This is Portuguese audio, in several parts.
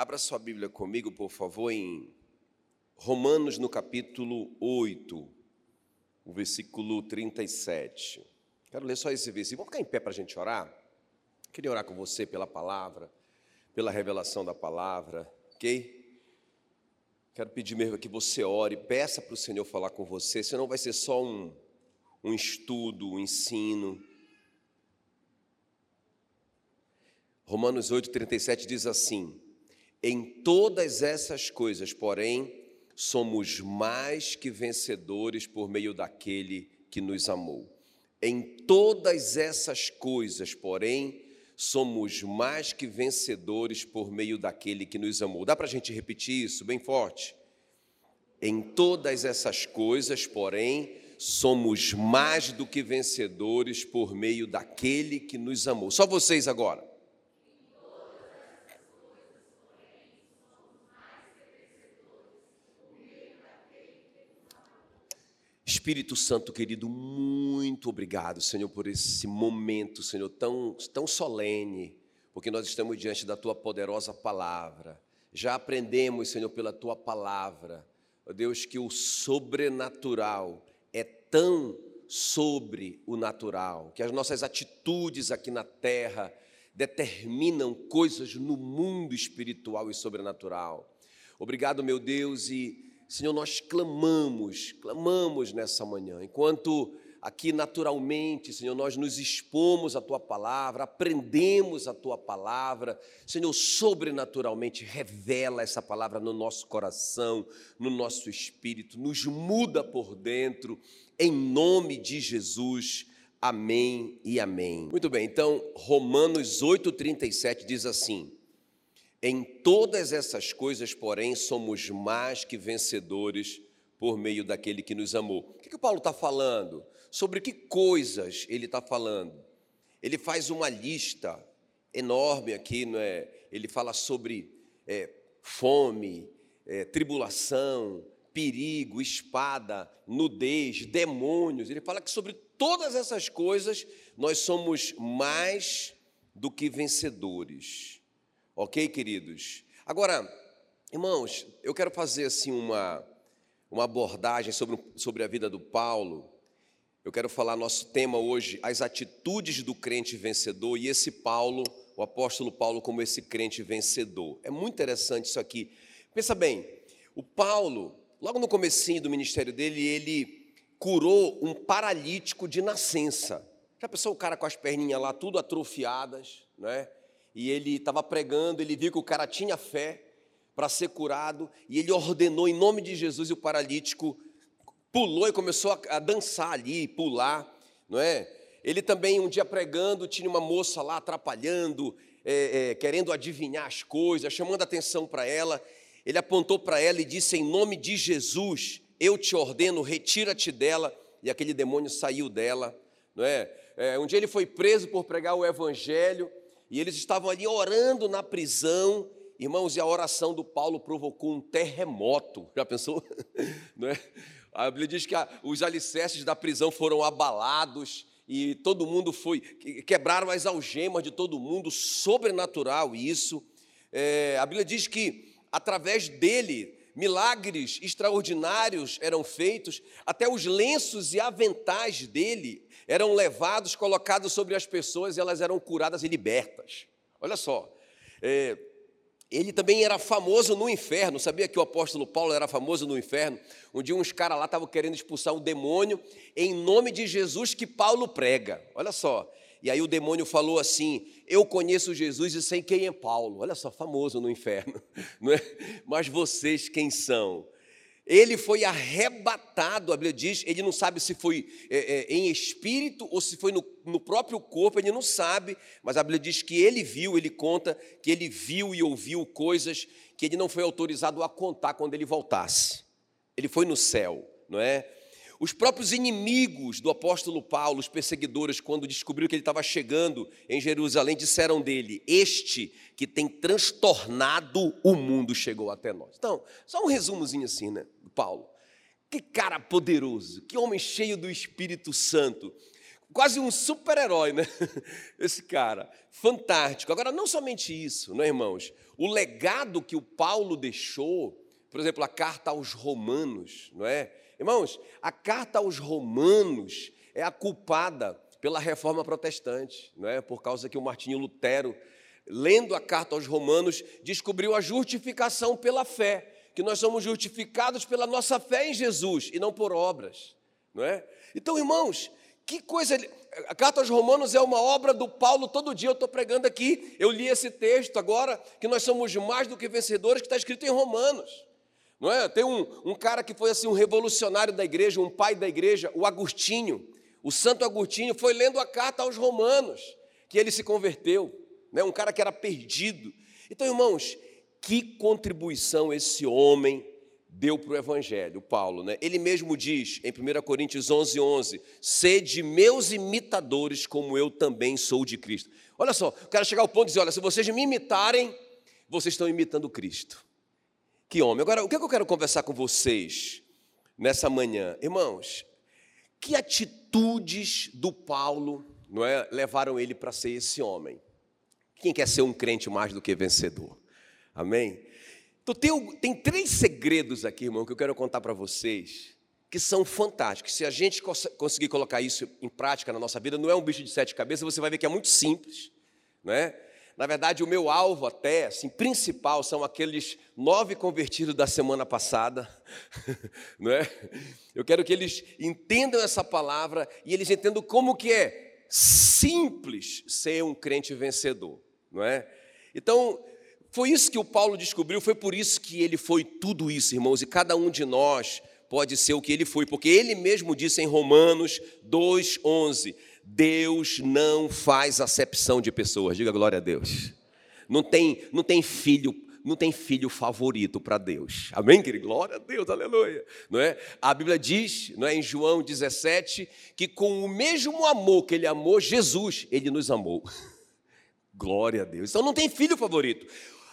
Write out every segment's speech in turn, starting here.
Abra sua Bíblia comigo, por favor, em Romanos, no capítulo 8, o versículo 37. Quero ler só esse versículo. Vamos ficar em pé para a gente orar? Queria orar com você pela palavra, pela revelação da palavra, ok? Quero pedir mesmo que você ore, peça para o Senhor falar com você, senão vai ser só um, um estudo, um ensino. Romanos 8,37 diz assim: Em todas essas coisas, porém, somos mais que vencedores por meio daquele que nos amou. Em todas essas coisas, porém, somos mais que vencedores por meio daquele que nos amou. Dá para a gente repetir isso bem forte? Em todas essas coisas, porém, somos mais do que vencedores por meio daquele que nos amou. Só vocês agora. Espírito Santo querido, muito obrigado, Senhor, por esse momento, Senhor, tão, tão solene, porque nós estamos diante da tua poderosa palavra. Já aprendemos, Senhor, pela tua palavra, ó Deus, que o sobrenatural é tão sobre o natural, que as nossas atitudes aqui na terra determinam coisas no mundo espiritual e sobrenatural. Obrigado, meu Deus, e Senhor, nós clamamos, clamamos nessa manhã, enquanto aqui naturalmente, Senhor, nós nos expomos à tua palavra, aprendemos a tua palavra, Senhor, sobrenaturalmente revela essa palavra no nosso coração, no nosso espírito, nos muda por dentro, em nome de Jesus. Amém e amém. Muito bem, então, Romanos 8,37 diz assim: em todas essas coisas, porém, somos mais que vencedores por meio daquele que nos amou. O que, que o Paulo está falando? Sobre que coisas ele está falando? Ele faz uma lista enorme aqui, não é? Ele fala sobre é, fome, é, tribulação, perigo, espada, nudez, demônios. Ele fala que sobre todas essas coisas nós somos mais do que vencedores. Ok, queridos? Agora, irmãos, eu quero fazer assim uma, uma abordagem sobre, sobre a vida do Paulo. Eu quero falar nosso tema hoje, as atitudes do crente vencedor, e esse Paulo, o apóstolo Paulo, como esse crente vencedor. É muito interessante isso aqui. Pensa bem, o Paulo, logo no comecinho do ministério dele, ele curou um paralítico de nascença. Já pensou o cara com as perninhas lá tudo atrofiadas, né? E ele estava pregando, ele viu que o cara tinha fé para ser curado, e ele ordenou em nome de Jesus e o paralítico pulou e começou a, a dançar ali, pular, não é? Ele também, um dia pregando, tinha uma moça lá atrapalhando, é, é, querendo adivinhar as coisas, chamando atenção para ela. Ele apontou para ela e disse: Em nome de Jesus, eu te ordeno, retira-te dela. E aquele demônio saiu dela, não é? é? Um dia ele foi preso por pregar o evangelho e eles estavam ali orando na prisão, irmãos, e a oração do Paulo provocou um terremoto. Já pensou? Não é? A Bíblia diz que os alicerces da prisão foram abalados e todo mundo foi, quebraram as algemas de todo mundo, sobrenatural isso. É, a Bíblia diz que através dele milagres extraordinários eram feitos, até os lenços e aventais dele eram levados, colocados sobre as pessoas e elas eram curadas e libertas. Olha só, é, ele também era famoso no inferno, sabia que o apóstolo Paulo era famoso no inferno? Um dia uns caras lá estavam querendo expulsar um demônio em nome de Jesus que Paulo prega. Olha só. E aí o demônio falou assim: Eu conheço Jesus e sei quem é Paulo. Olha só, famoso no inferno. Não é? Mas vocês quem são? Ele foi arrebatado, a Bíblia diz, ele não sabe se foi é, é, em espírito ou se foi no, no, próprio corpo, ele não sabe, mas a Bíblia diz que ele viu, ele conta que ele viu e ouviu coisas que ele não foi autorizado a contar quando ele voltasse. Ele foi no céu, não é? Os próprios inimigos do apóstolo Paulo, os perseguidores, quando descobriram que ele estava chegando em Jerusalém, disseram dele: Este que tem transtornado o mundo chegou até nós. Então, só um resumozinho assim, né, Paulo. Que cara poderoso, que homem cheio do Espírito Santo. Quase um super-herói, né? Esse cara, fantástico. Agora, não somente isso, né, irmãos? o legado que o Paulo deixou, por exemplo, a carta aos Romanos, não é? Irmãos, a carta aos Romanos é a culpada pela reforma protestante, não é? Por causa que o Martinho Lutero, lendo a carta aos Romanos, descobriu a justificação pela fé, que nós somos justificados pela nossa fé em Jesus e não por obras, não é? Então, irmãos, que coisa. A carta aos Romanos é uma obra do Paulo, todo dia eu estou pregando aqui. Eu li esse texto agora, que nós somos mais do que vencedores, que está escrito em Romanos. Não é? Tem um, um cara que foi assim um revolucionário da igreja, um pai da igreja, o Agostinho. O Santo Agostinho foi lendo a carta aos Romanos, que ele se converteu. Né? Um cara que era perdido. Então, irmãos, que contribuição esse homem deu para o Evangelho, Paulo, né? Ele mesmo diz em 1 Coríntios 11, 11: Sede meus imitadores, como eu também sou de Cristo. Olha só, quero chegar ao ponto de dizer: olha, se vocês me imitarem, vocês estão imitando Cristo. Que homem. Agora, o que, é que eu quero conversar com vocês nessa manhã? Irmãos, que atitudes do Paulo não é, levaram ele para ser esse homem? Quem quer ser um crente mais do que vencedor? Amém? Então, tem, tem três segredos aqui, irmão, que eu quero contar para vocês, que são fantásticos. Se a gente cons conseguir colocar isso em prática na nossa vida, não é um bicho de sete cabeças, você vai ver que é muito simples, né? Na verdade, o meu alvo até, assim, principal, são aqueles nove convertidos da semana passada, não é? Eu quero que eles entendam essa palavra e eles entendam como que é simples ser um crente vencedor, não é? Então, foi isso que o Paulo descobriu, foi por isso que ele foi tudo isso, irmãos, e cada um de nós pode ser o que ele foi, porque ele mesmo disse em Romanos 2:11, Deus não faz acepção de pessoas. Diga glória a Deus. Não tem, não tem filho, não tem filho favorito para Deus. Amém, querido? Glória a Deus, aleluia. Não é? A Bíblia diz, não é, em João 17, que com o mesmo amor que ele amou Jesus, ele nos amou. Glória a Deus. Então não tem filho favorito.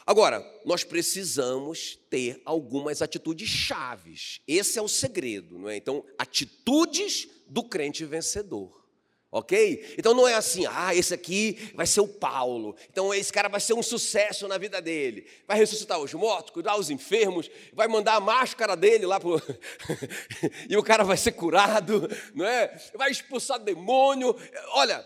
Agora, nós precisamos ter algumas atitudes chaves. Esse é o segredo, não é? Então, atitudes do crente vencedor. Ok? Então não é assim, ah, esse aqui vai ser o Paulo, então esse cara vai ser um sucesso na vida dele, vai ressuscitar os mortos, cuidar os enfermos, vai mandar a máscara dele lá pro. e o cara vai ser curado, não é? Vai expulsar demônio. Olha,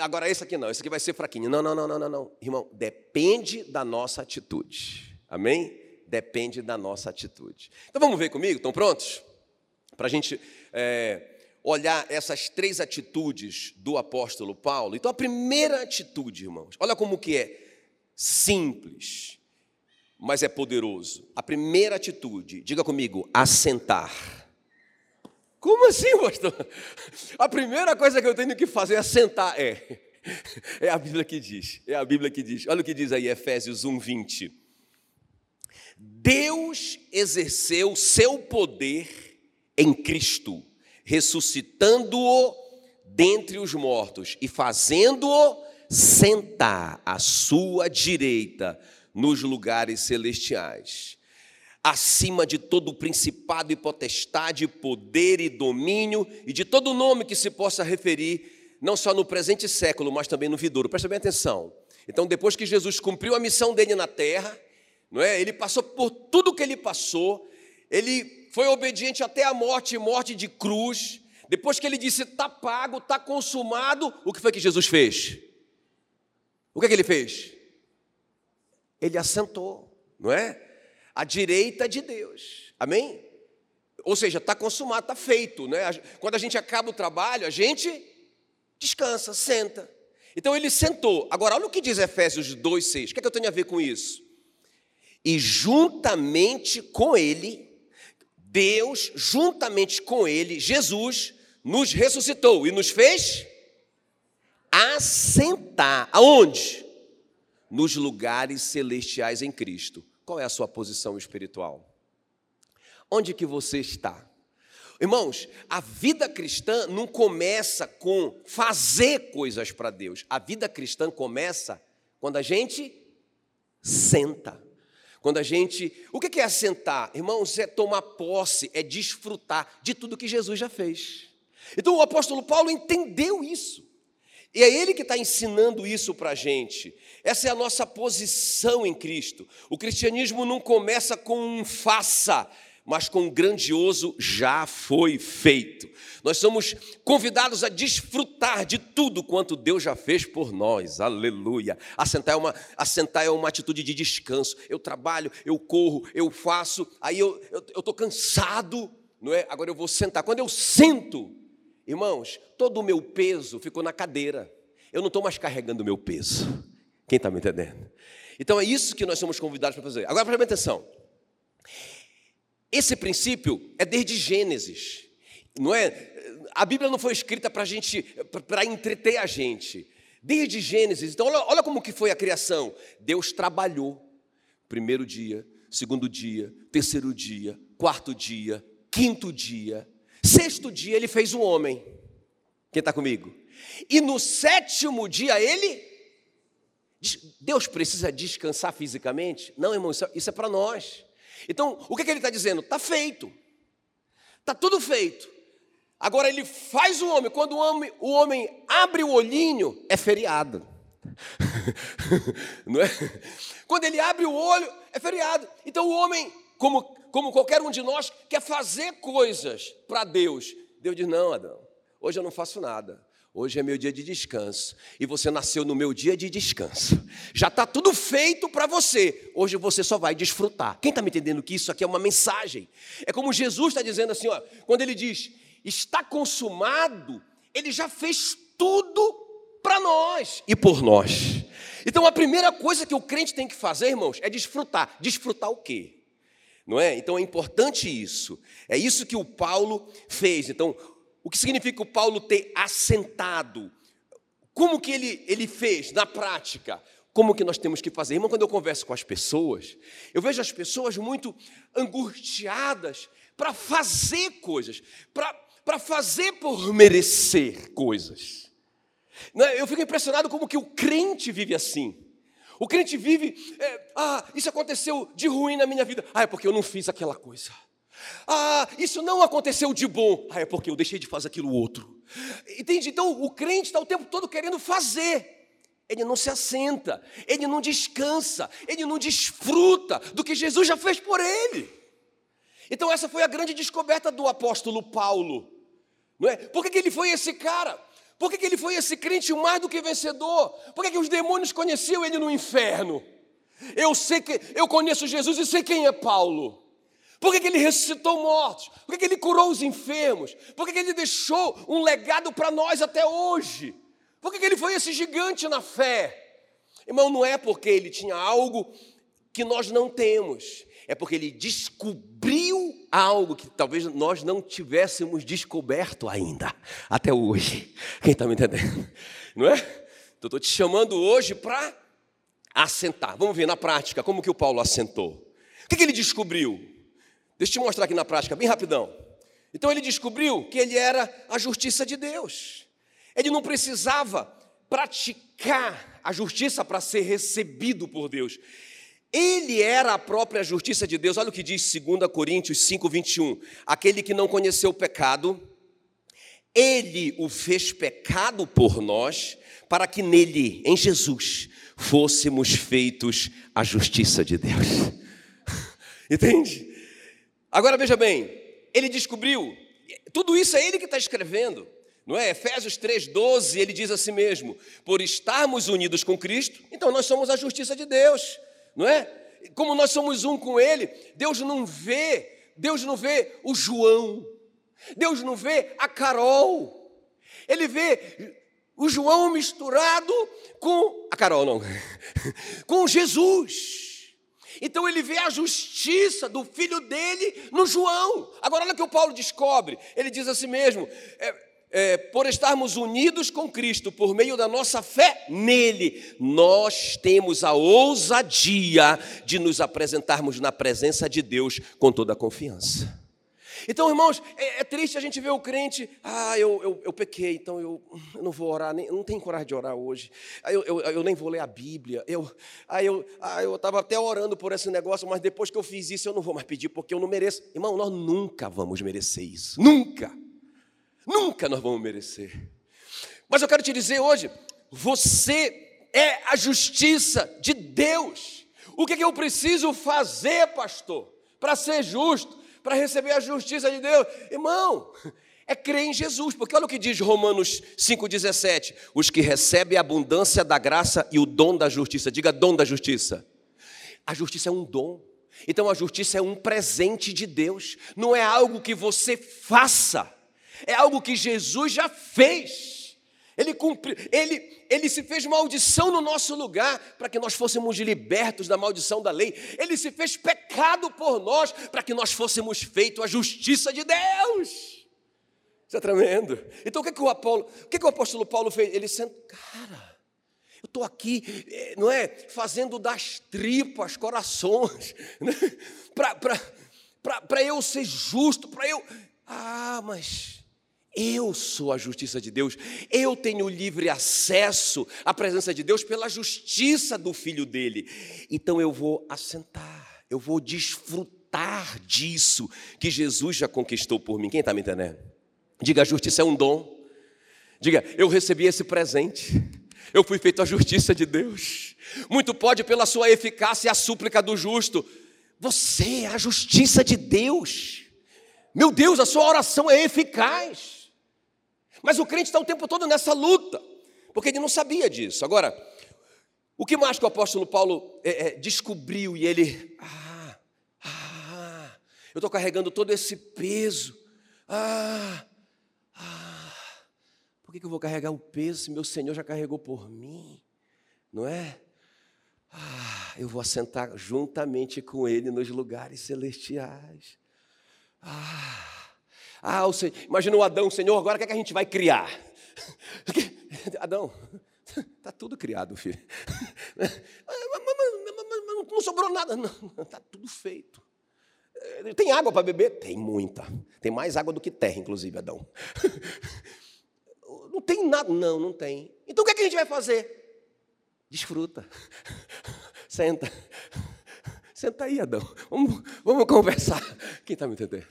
agora esse aqui não, esse aqui vai ser fraquinho. Não, não, não, não, não, não. Irmão, depende da nossa atitude. Amém? Depende da nossa atitude. Então vamos ver comigo? Estão prontos? Para a gente é, olhar essas três atitudes do apóstolo Paulo. Então a primeira atitude, irmãos, olha como que é simples, mas é poderoso. A primeira atitude, diga comigo, assentar. Como assim, pastor? A primeira coisa que eu tenho que fazer é sentar. É. É a Bíblia que diz. É a Bíblia que diz. Olha o que diz aí, Efésios 1, 20. Deus exerceu seu poder em Cristo, ressuscitando-o dentre os mortos e fazendo-o sentar à sua direita nos lugares celestiais acima de todo principado e potestade, poder e domínio e de todo nome que se possa referir, não só no presente século, mas também no vidouro. Presta bem atenção. Então, depois que Jesus cumpriu a missão dele na terra, não é? Ele passou por tudo que ele passou, ele foi obediente até a morte, morte de cruz. Depois que ele disse está pago, está consumado, o que foi que Jesus fez? O que, é que ele fez? Ele assentou, não é? à direita de Deus. Amém? Ou seja, está consumado, está feito. Né? Quando a gente acaba o trabalho, a gente descansa, senta. Então ele sentou. Agora, olha o que diz Efésios 2,6. O que, é que eu tenho a ver com isso? E juntamente com ele, Deus, juntamente com ele, Jesus, nos ressuscitou e nos fez assentar. Aonde? Nos lugares celestiais em Cristo. Qual é a sua posição espiritual? Onde que você está? Irmãos, a vida cristã não começa com fazer coisas para Deus. A vida cristã começa quando a gente senta. Quando a gente. O que é assentar? Irmãos, é tomar posse, é desfrutar de tudo que Jesus já fez. Então o apóstolo Paulo entendeu isso. E é Ele que está ensinando isso para a gente. Essa é a nossa posição em Cristo. O cristianismo não começa com um faça, mas com um grandioso já foi feito. Nós somos convidados a desfrutar de tudo quanto Deus já fez por nós. Aleluia. Assentar é uma, assentar é uma atitude de descanso. Eu trabalho, eu corro, eu faço, aí eu estou cansado, não é? Agora eu vou sentar. Quando eu sento, irmãos, todo o meu peso ficou na cadeira. Eu não estou mais carregando o meu peso. Quem está me entendendo? Então é isso que nós somos convidados para fazer. Agora preste atenção. Esse princípio é desde Gênesis, não é? A Bíblia não foi escrita para gente, para entreter a gente. Desde Gênesis. Então olha, olha como que foi a criação. Deus trabalhou. Primeiro dia, segundo dia, terceiro dia, quarto dia, quinto dia, sexto dia ele fez o homem. Quem está comigo? E no sétimo dia ele Deus precisa descansar fisicamente? Não, irmão, isso é, é para nós. Então, o que, que ele está dizendo? Está feito. Está tudo feito. Agora ele faz o homem. Quando o homem, o homem abre o olhinho, é feriado. Não é? Quando ele abre o olho, é feriado. Então o homem, como, como qualquer um de nós, quer fazer coisas para Deus. Deus diz: Não, Adão, hoje eu não faço nada. Hoje é meu dia de descanso. E você nasceu no meu dia de descanso. Já está tudo feito para você. Hoje você só vai desfrutar. Quem está me entendendo que isso aqui é uma mensagem? É como Jesus está dizendo assim, ó, quando ele diz, está consumado, ele já fez tudo para nós e por nós. Então a primeira coisa que o crente tem que fazer, irmãos, é desfrutar. Desfrutar o quê? Não é? Então é importante isso. É isso que o Paulo fez. Então, o que significa o Paulo ter assentado? Como que ele, ele fez na prática? Como que nós temos que fazer? Irmão, quando eu converso com as pessoas, eu vejo as pessoas muito angustiadas para fazer coisas, para fazer por merecer coisas. Né, eu fico impressionado como que o crente vive assim. O crente vive, é, ah, isso aconteceu de ruim na minha vida. Ah, é porque eu não fiz aquela coisa. Ah, isso não aconteceu de bom. Ah, é porque eu deixei de fazer aquilo outro. Entende? Então o crente está o tempo todo querendo fazer. Ele não se assenta, ele não descansa, ele não desfruta do que Jesus já fez por ele. Então, essa foi a grande descoberta do apóstolo Paulo. Não é? Por que, que ele foi esse cara? Por que, que ele foi esse crente mais do que vencedor? Por que, que os demônios conheciam ele no inferno? Eu sei que eu conheço Jesus e sei quem é Paulo. Por que, que ele ressuscitou mortos? Por que, que ele curou os enfermos? Por que, que ele deixou um legado para nós até hoje? Por que, que ele foi esse gigante na fé? Irmão, não é porque ele tinha algo que nós não temos, é porque ele descobriu algo que talvez nós não tivéssemos descoberto ainda, até hoje. Quem está me entendendo? Não é? Então, estou te chamando hoje para assentar. Vamos ver na prática como que o Paulo assentou. O que, que ele descobriu? Deixa eu te mostrar aqui na prática, bem rapidão. Então ele descobriu que ele era a justiça de Deus. Ele não precisava praticar a justiça para ser recebido por Deus. Ele era a própria justiça de Deus. Olha o que diz 2 Coríntios 5, 21. Aquele que não conheceu o pecado, ele o fez pecado por nós, para que nele, em Jesus, fôssemos feitos a justiça de Deus. Entende? Agora veja bem, ele descobriu, tudo isso é ele que está escrevendo, não é? Efésios 3,12, ele diz assim mesmo: por estarmos unidos com Cristo, então nós somos a justiça de Deus, não é? Como nós somos um com Ele, Deus não vê, Deus não vê o João, Deus não vê a Carol, Ele vê o João misturado com a Carol, não, com Jesus. Então ele vê a justiça do filho dele no João. Agora, olha o que o Paulo descobre. Ele diz assim mesmo: é, é, por estarmos unidos com Cristo, por meio da nossa fé nele, nós temos a ousadia de nos apresentarmos na presença de Deus com toda a confiança. Então, irmãos, é, é, triste a gente ver o crente, ah, eu, eu, eu pequei, então eu, eu, não vou orar, nem, não tenho coragem de orar hoje, eu, eu, eu nem vou ler a Bíblia, eu ah, eu ah, estava até orando por esse negócio, mas depois que eu fiz isso, eu não vou mais pedir, porque eu não mereço. Irmão, nós nunca vamos merecer isso, nunca, nunca nós vamos merecer. Mas eu quero te dizer hoje, você é a justiça de Deus. O que, que eu preciso fazer, pastor, para ser justo, para receber a justiça de Deus? Irmão, é crer em Jesus, porque olha o que diz Romanos 5,17: os que recebem a abundância da graça e o dom da justiça, diga dom da justiça. A justiça é um dom, então a justiça é um presente de Deus, não é algo que você faça, é algo que Jesus já fez. Ele, cumpri, ele, ele se fez maldição no nosso lugar para que nós fôssemos libertos da maldição da lei. Ele se fez pecado por nós para que nós fôssemos feitos a justiça de Deus. Isso é tremendo. Então o que, que o Apolo, o que, que o apóstolo Paulo fez? Ele senta, cara, eu estou aqui, eh, não é, fazendo das tripas, corações, né? para eu ser justo, para eu. Ah, mas eu sou a justiça de Deus, eu tenho livre acesso à presença de Deus pela justiça do filho dele. Então eu vou assentar, eu vou desfrutar disso que Jesus já conquistou por mim. Quem está me entendendo? Diga, a justiça é um dom. Diga, eu recebi esse presente. Eu fui feito a justiça de Deus. Muito pode pela sua eficácia e a súplica do justo. Você é a justiça de Deus. Meu Deus, a sua oração é eficaz. Mas o crente está o tempo todo nessa luta, porque ele não sabia disso. Agora, o que mais que o apóstolo Paulo é, é, descobriu e ele, ah, ah, eu estou carregando todo esse peso, ah, ah, por que, eu vou carregar o peso se meu Senhor já carregou por mim? Não é? Ah, eu vou assentar juntamente com Ele nos lugares celestiais. Ah, ah o Senhor, imagina o Adão, Senhor, agora o que, é que a gente vai criar? Adão, está tudo criado, filho. Não sobrou nada, está tudo feito. Tem água para beber? Tem muita. Tem mais água do que terra, inclusive, Adão. Não tem nada. Não, não tem. Então o que, é que a gente vai fazer? Desfruta. Senta. Senta aí, Adão. Vamos, vamos conversar. Quem está me entendendo?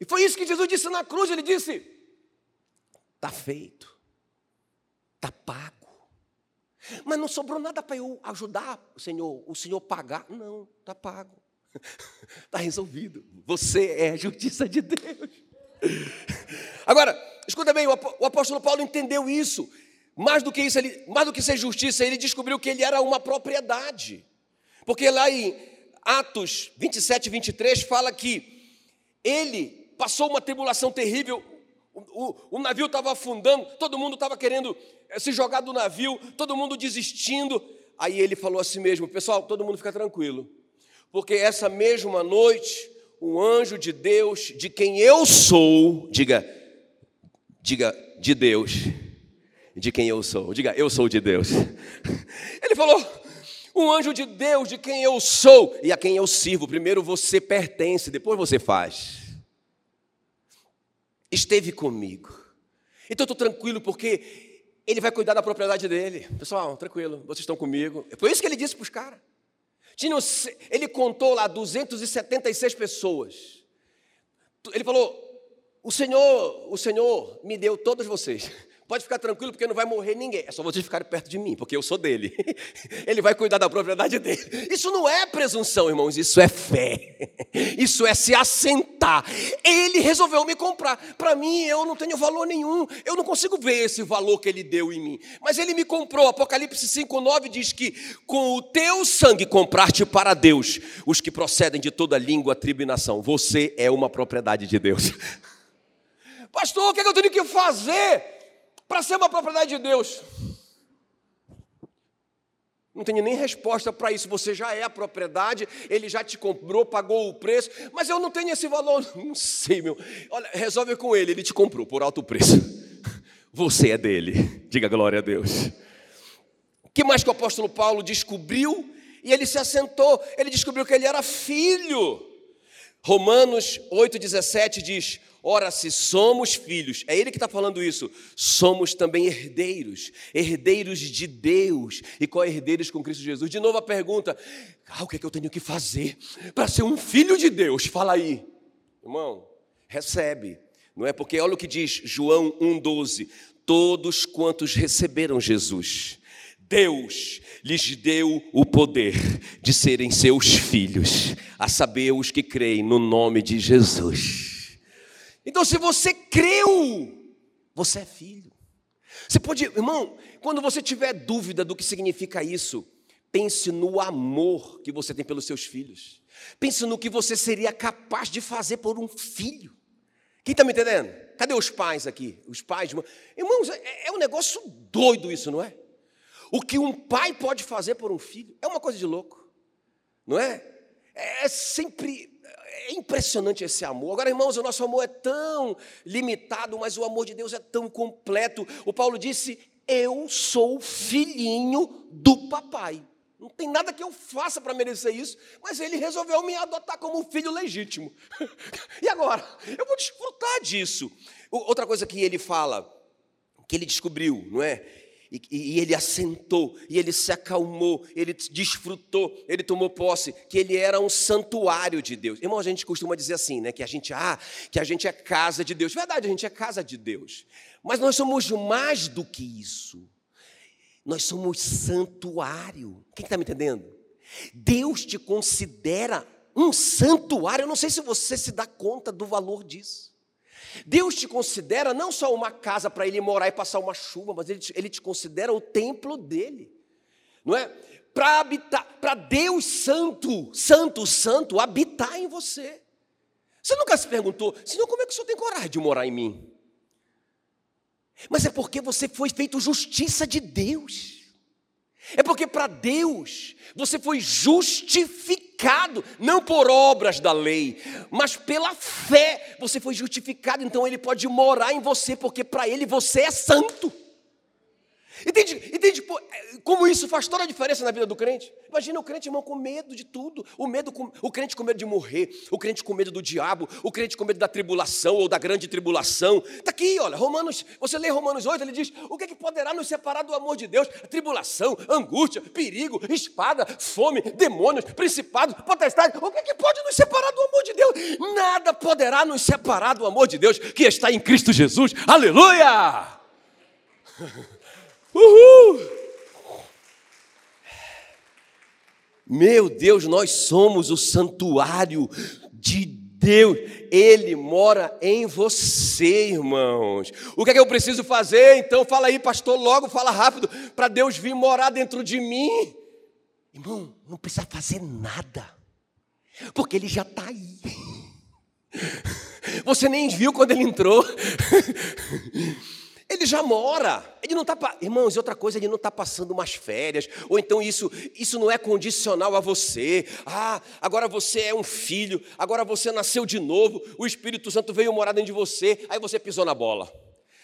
E foi isso que Jesus disse na cruz. Ele disse: Está feito. Está pago. Mas não sobrou nada para eu ajudar o Senhor, o Senhor pagar. Não, está pago. Está resolvido. Você é a justiça de Deus. Agora, escuta bem, o apóstolo Paulo entendeu isso. Mais do que isso, ele, mais do que ser justiça, ele descobriu que ele era uma propriedade. Porque lá em Atos 27, 23, fala que ele passou uma tribulação terrível, o, o, o navio estava afundando, todo mundo estava querendo eh, se jogar do navio, todo mundo desistindo. Aí ele falou assim mesmo: pessoal, todo mundo fica tranquilo, porque essa mesma noite, o anjo de Deus, de quem eu sou, diga, diga, de Deus, de quem eu sou, diga, eu sou de Deus. Ele falou, um anjo de Deus, de quem eu sou e a quem eu sirvo. Primeiro você pertence, depois você faz. Esteve comigo. Então estou tranquilo porque ele vai cuidar da propriedade dele. Pessoal, tranquilo, vocês estão comigo. Foi isso que ele disse para os caras. Ele contou lá 276 pessoas. Ele falou: "O Senhor, o Senhor me deu todos vocês. Pode ficar tranquilo, porque não vai morrer ninguém. É só vocês ficarem perto de mim, porque eu sou dele. Ele vai cuidar da propriedade dele. Isso não é presunção, irmãos, isso é fé. Isso é se assentar. Ele resolveu me comprar. Para mim, eu não tenho valor nenhum. Eu não consigo ver esse valor que ele deu em mim. Mas ele me comprou. Apocalipse 5,9 diz que com o teu sangue compraste para Deus os que procedem de toda língua, tribo e nação. Você é uma propriedade de Deus. Pastor, o que, é que eu tenho que fazer? Para ser uma propriedade de Deus? Não tenho nem resposta para isso. Você já é a propriedade, ele já te comprou, pagou o preço, mas eu não tenho esse valor. Não sei, meu. Olha, resolve com ele, ele te comprou por alto preço. Você é dele. Diga glória a Deus. O que mais que o apóstolo Paulo descobriu? E ele se assentou, ele descobriu que ele era filho. Romanos 8,17 diz: Ora, se somos filhos, é ele que está falando isso, somos também herdeiros, herdeiros de Deus e co-herdeiros com Cristo Jesus. De novo a pergunta: ah, o que, é que eu tenho que fazer para ser um filho de Deus? Fala aí, irmão, recebe, não é? Porque olha o que diz João 1,12: todos quantos receberam Jesus, Deus lhes deu o poder de serem seus filhos, a saber, os que creem no nome de Jesus. Então, se você creu, você é filho. Você pode, irmão, quando você tiver dúvida do que significa isso, pense no amor que você tem pelos seus filhos. Pense no que você seria capaz de fazer por um filho. Quem está me entendendo? Cadê os pais aqui? Os pais, irmãos, é, é um negócio doido isso, não é? O que um pai pode fazer por um filho é uma coisa de louco, não é? É sempre é impressionante esse amor. Agora, irmãos, o nosso amor é tão limitado, mas o amor de Deus é tão completo. O Paulo disse: Eu sou filhinho do papai. Não tem nada que eu faça para merecer isso, mas ele resolveu me adotar como filho legítimo. e agora? Eu vou desfrutar disso. Outra coisa que ele fala, que ele descobriu, não é? E, e, ele assentou, e ele se acalmou, ele desfrutou, ele tomou posse, que ele era um santuário de Deus. Irmão, a gente costuma dizer assim, né? Que a gente, ah, que a gente é casa de Deus. Verdade, a gente é casa de Deus. Mas nós somos mais do que isso. Nós somos santuário. Quem está me entendendo? Deus te considera um santuário. Eu não sei se você se dá conta do valor disso. Deus te considera não só uma casa para ele morar e passar uma chuva, mas ele te, ele te considera o templo dele, não é? Para habitar, para Deus Santo, Santo, Santo, habitar em você. Você nunca se perguntou, senão como é que o senhor tem coragem de morar em mim? Mas é porque você foi feito justiça de Deus. É porque para Deus você foi justificado, não por obras da lei, mas pela fé você foi justificado, então Ele pode morar em você, porque para Ele você é santo. Entende, entende como isso faz toda a diferença na vida do crente? Imagina o crente, irmão, com medo de tudo. O, medo, o crente com medo de morrer, o crente com medo do diabo, o crente com medo da tribulação ou da grande tribulação. Está aqui, olha, Romanos, você lê Romanos 8, ele diz: o que, é que poderá nos separar do amor de Deus? Tribulação, angústia, perigo, espada, fome, demônios, principados, potestade. O que, é que pode nos separar do amor de Deus? Nada poderá nos separar do amor de Deus que está em Cristo Jesus. Aleluia! Uhul! Meu Deus, nós somos o santuário de Deus, Ele mora em você, irmãos. O que é que eu preciso fazer? Então, fala aí, pastor, logo, fala rápido, para Deus vir morar dentro de mim. Irmão, não precisa fazer nada, porque Ele já está aí. Você nem viu quando Ele entrou. Ele já mora. Ele não está. Irmãos, e outra coisa, ele não está passando umas férias. Ou então isso, isso não é condicional a você. Ah, agora você é um filho, agora você nasceu de novo, o Espírito Santo veio morar dentro de você, aí você pisou na bola.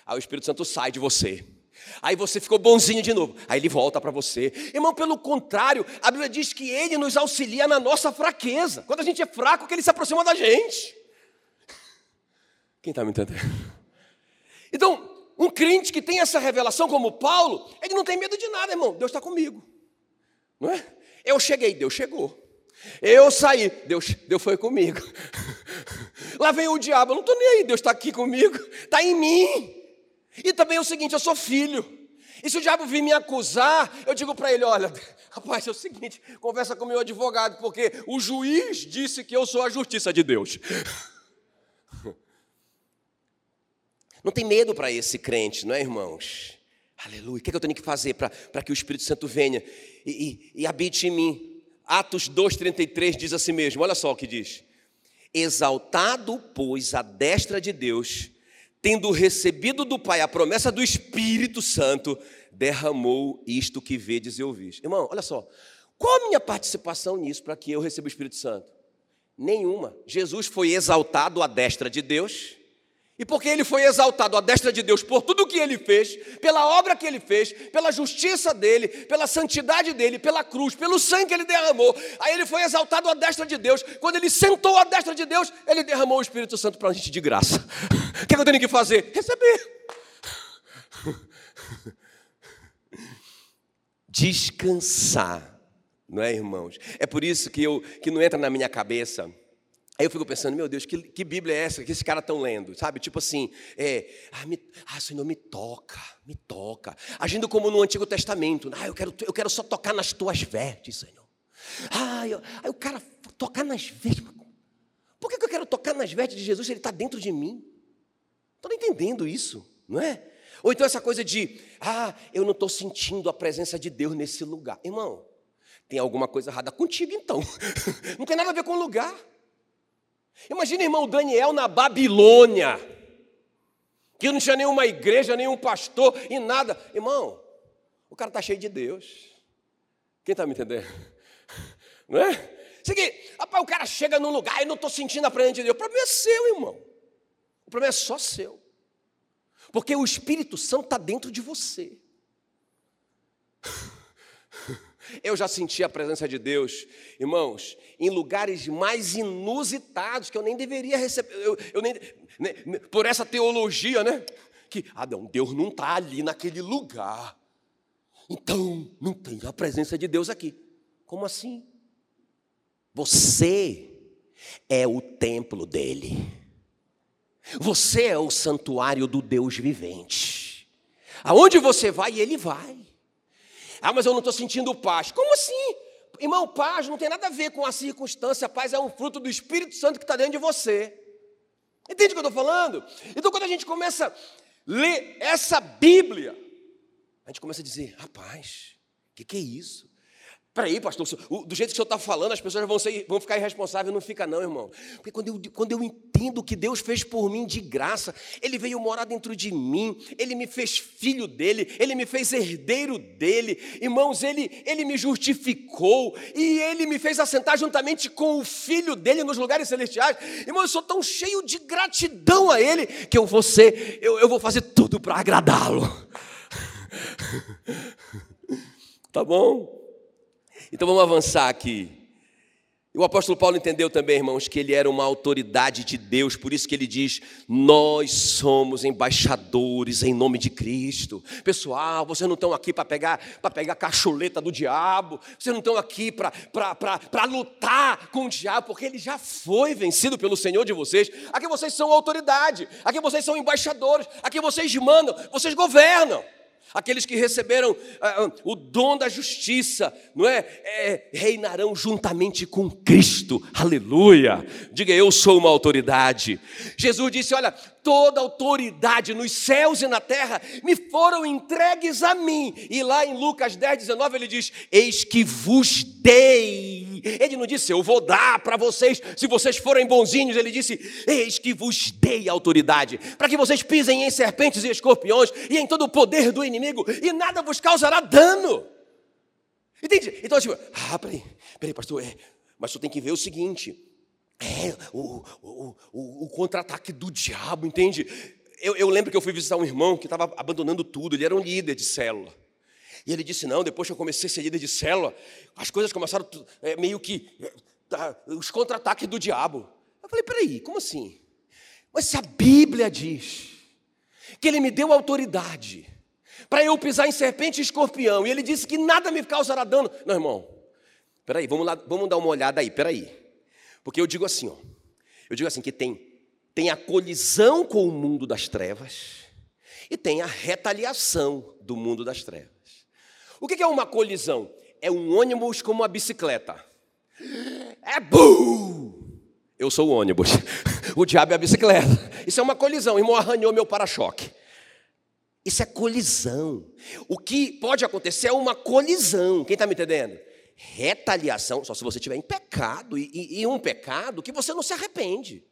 Aí o Espírito Santo sai de você. Aí você ficou bonzinho de novo. Aí ele volta para você. Irmão, pelo contrário, a Bíblia diz que ele nos auxilia na nossa fraqueza. Quando a gente é fraco, que ele se aproxima da gente. Quem está me entendendo? Então, um crente que tem essa revelação como Paulo, ele não tem medo de nada, irmão. Deus está comigo. Não é? Eu cheguei, Deus chegou. Eu saí, Deus, Deus foi comigo. Lá vem o diabo, eu não estou nem aí, Deus está aqui comigo, está em mim. E também é o seguinte, eu sou filho. E se o diabo vir me acusar, eu digo para ele: olha, rapaz, é o seguinte, conversa com o meu advogado, porque o juiz disse que eu sou a justiça de Deus. Não tem medo para esse crente, não é, irmãos? Aleluia. O que, é que eu tenho que fazer para que o Espírito Santo venha e, e, e habite em mim? Atos 2,33 diz assim mesmo: olha só o que diz. Exaltado, pois, a destra de Deus, tendo recebido do Pai a promessa do Espírito Santo, derramou isto que vedes e ouvis. Irmão, olha só. Qual a minha participação nisso para que eu receba o Espírito Santo? Nenhuma. Jesus foi exaltado à destra de Deus e porque ele foi exaltado à destra de Deus por tudo o que ele fez, pela obra que ele fez, pela justiça dele, pela santidade dele, pela cruz, pelo sangue que ele derramou, aí ele foi exaltado à destra de Deus. Quando ele sentou à destra de Deus, ele derramou o Espírito Santo para a gente de graça. O que eu tenho que fazer? Receber. Descansar, não é, irmãos? É por isso que, eu, que não entra na minha cabeça Aí eu fico pensando, meu Deus, que, que Bíblia é essa que esses caras estão lendo? Sabe? Tipo assim, é, ah, me, ah, Senhor, me toca, me toca. Agindo como no Antigo Testamento. Ah, eu quero, eu quero só tocar nas tuas vestes, Senhor. Ah, eu, o cara tocar nas vestes. Por que, que eu quero tocar nas vestes de Jesus se ele está dentro de mim? Estou entendendo isso, não é? Ou então essa coisa de, ah, eu não estou sentindo a presença de Deus nesse lugar. Irmão, tem alguma coisa errada contigo então. Não tem nada a ver com o lugar. Imagina, irmão, Daniel na Babilônia, que não tinha nenhuma igreja, nenhum pastor e nada. Irmão, o cara está cheio de Deus. Quem está me entendendo? Não é? Seguinte, rapaz, o cara chega num lugar e não estou sentindo a presença de Deus. O problema é seu, irmão. O problema é só seu. Porque o Espírito Santo está dentro de você. Eu já senti a presença de Deus, irmãos, em lugares mais inusitados que eu nem deveria receber. Eu, eu nem, nem, por essa teologia, né? Que, ah, não, Deus não está ali naquele lugar. Então, não tem a presença de Deus aqui. Como assim? Você é o templo dele. Você é o santuário do Deus vivente. Aonde você vai, ele vai. Ah, mas eu não estou sentindo paz. Como assim? Irmão, paz não tem nada a ver com a circunstância. Paz é um fruto do Espírito Santo que está dentro de você. Entende o que eu estou falando? Então, quando a gente começa a ler essa Bíblia, a gente começa a dizer: rapaz, o que, que é isso? Peraí, pastor, do jeito que o senhor está falando, as pessoas vão, ser, vão ficar irresponsáveis. Não fica, não, irmão. Porque quando eu, quando eu entendo que Deus fez por mim de graça, Ele veio morar dentro de mim, Ele me fez filho dele, Ele me fez herdeiro dele. Irmãos, Ele, ele me justificou e Ele me fez assentar juntamente com o filho dele nos lugares celestiais. Irmão, eu sou tão cheio de gratidão a Ele que eu vou ser, eu, eu vou fazer tudo para agradá-lo. tá bom? Então vamos avançar aqui. O apóstolo Paulo entendeu também, irmãos, que ele era uma autoridade de Deus, por isso que ele diz: Nós somos embaixadores em nome de Cristo. Pessoal, vocês não estão aqui para pegar para pegar cacholeta do diabo, vocês não estão aqui para lutar com o diabo, porque ele já foi vencido pelo Senhor de vocês. Aqui vocês são autoridade, aqui vocês são embaixadores, aqui vocês mandam, vocês governam aqueles que receberam uh, o dom da justiça, não é? é? Reinarão juntamente com Cristo, aleluia. Diga, eu sou uma autoridade. Jesus disse: Olha, toda autoridade nos céus e na terra me foram entregues a mim. E lá em Lucas 10, 19, ele diz: Eis que vos dei. Ele não disse, eu vou dar para vocês, se vocês forem bonzinhos. Ele disse, eis que vos dei autoridade, para que vocês pisem em serpentes e escorpiões e em todo o poder do inimigo, e nada vos causará dano. Entende? Então, tipo, ah, peraí, peraí, pastor, é, mas tu tem que ver o seguinte é, o, o, o, o contra-ataque do diabo, entende? Eu, eu, lembro que eu fui visitar um irmão que estava abandonando tudo, ele era um líder de célula. E ele disse: Não, depois que eu comecei a ser líder de célula, as coisas começaram é, meio que. Tá, os contra-ataques do diabo. Eu falei: Peraí, como assim? Mas se a Bíblia diz que ele me deu autoridade para eu pisar em serpente e escorpião, e ele disse que nada me causará dano. Não, irmão, peraí, vamos, lá, vamos dar uma olhada aí, peraí. Porque eu digo assim, ó, eu digo assim que tem tem a colisão com o mundo das trevas e tem a retaliação do mundo das trevas. O que é uma colisão? É um ônibus com uma bicicleta. É bu! Eu sou o ônibus. O diabo é a bicicleta. Isso é uma colisão. O irmão arranhou meu para-choque. Isso é colisão. O que pode acontecer é uma colisão. Quem está me entendendo? Retaliação, só se você estiver em pecado, e, e, um pecado que você não se arrepende.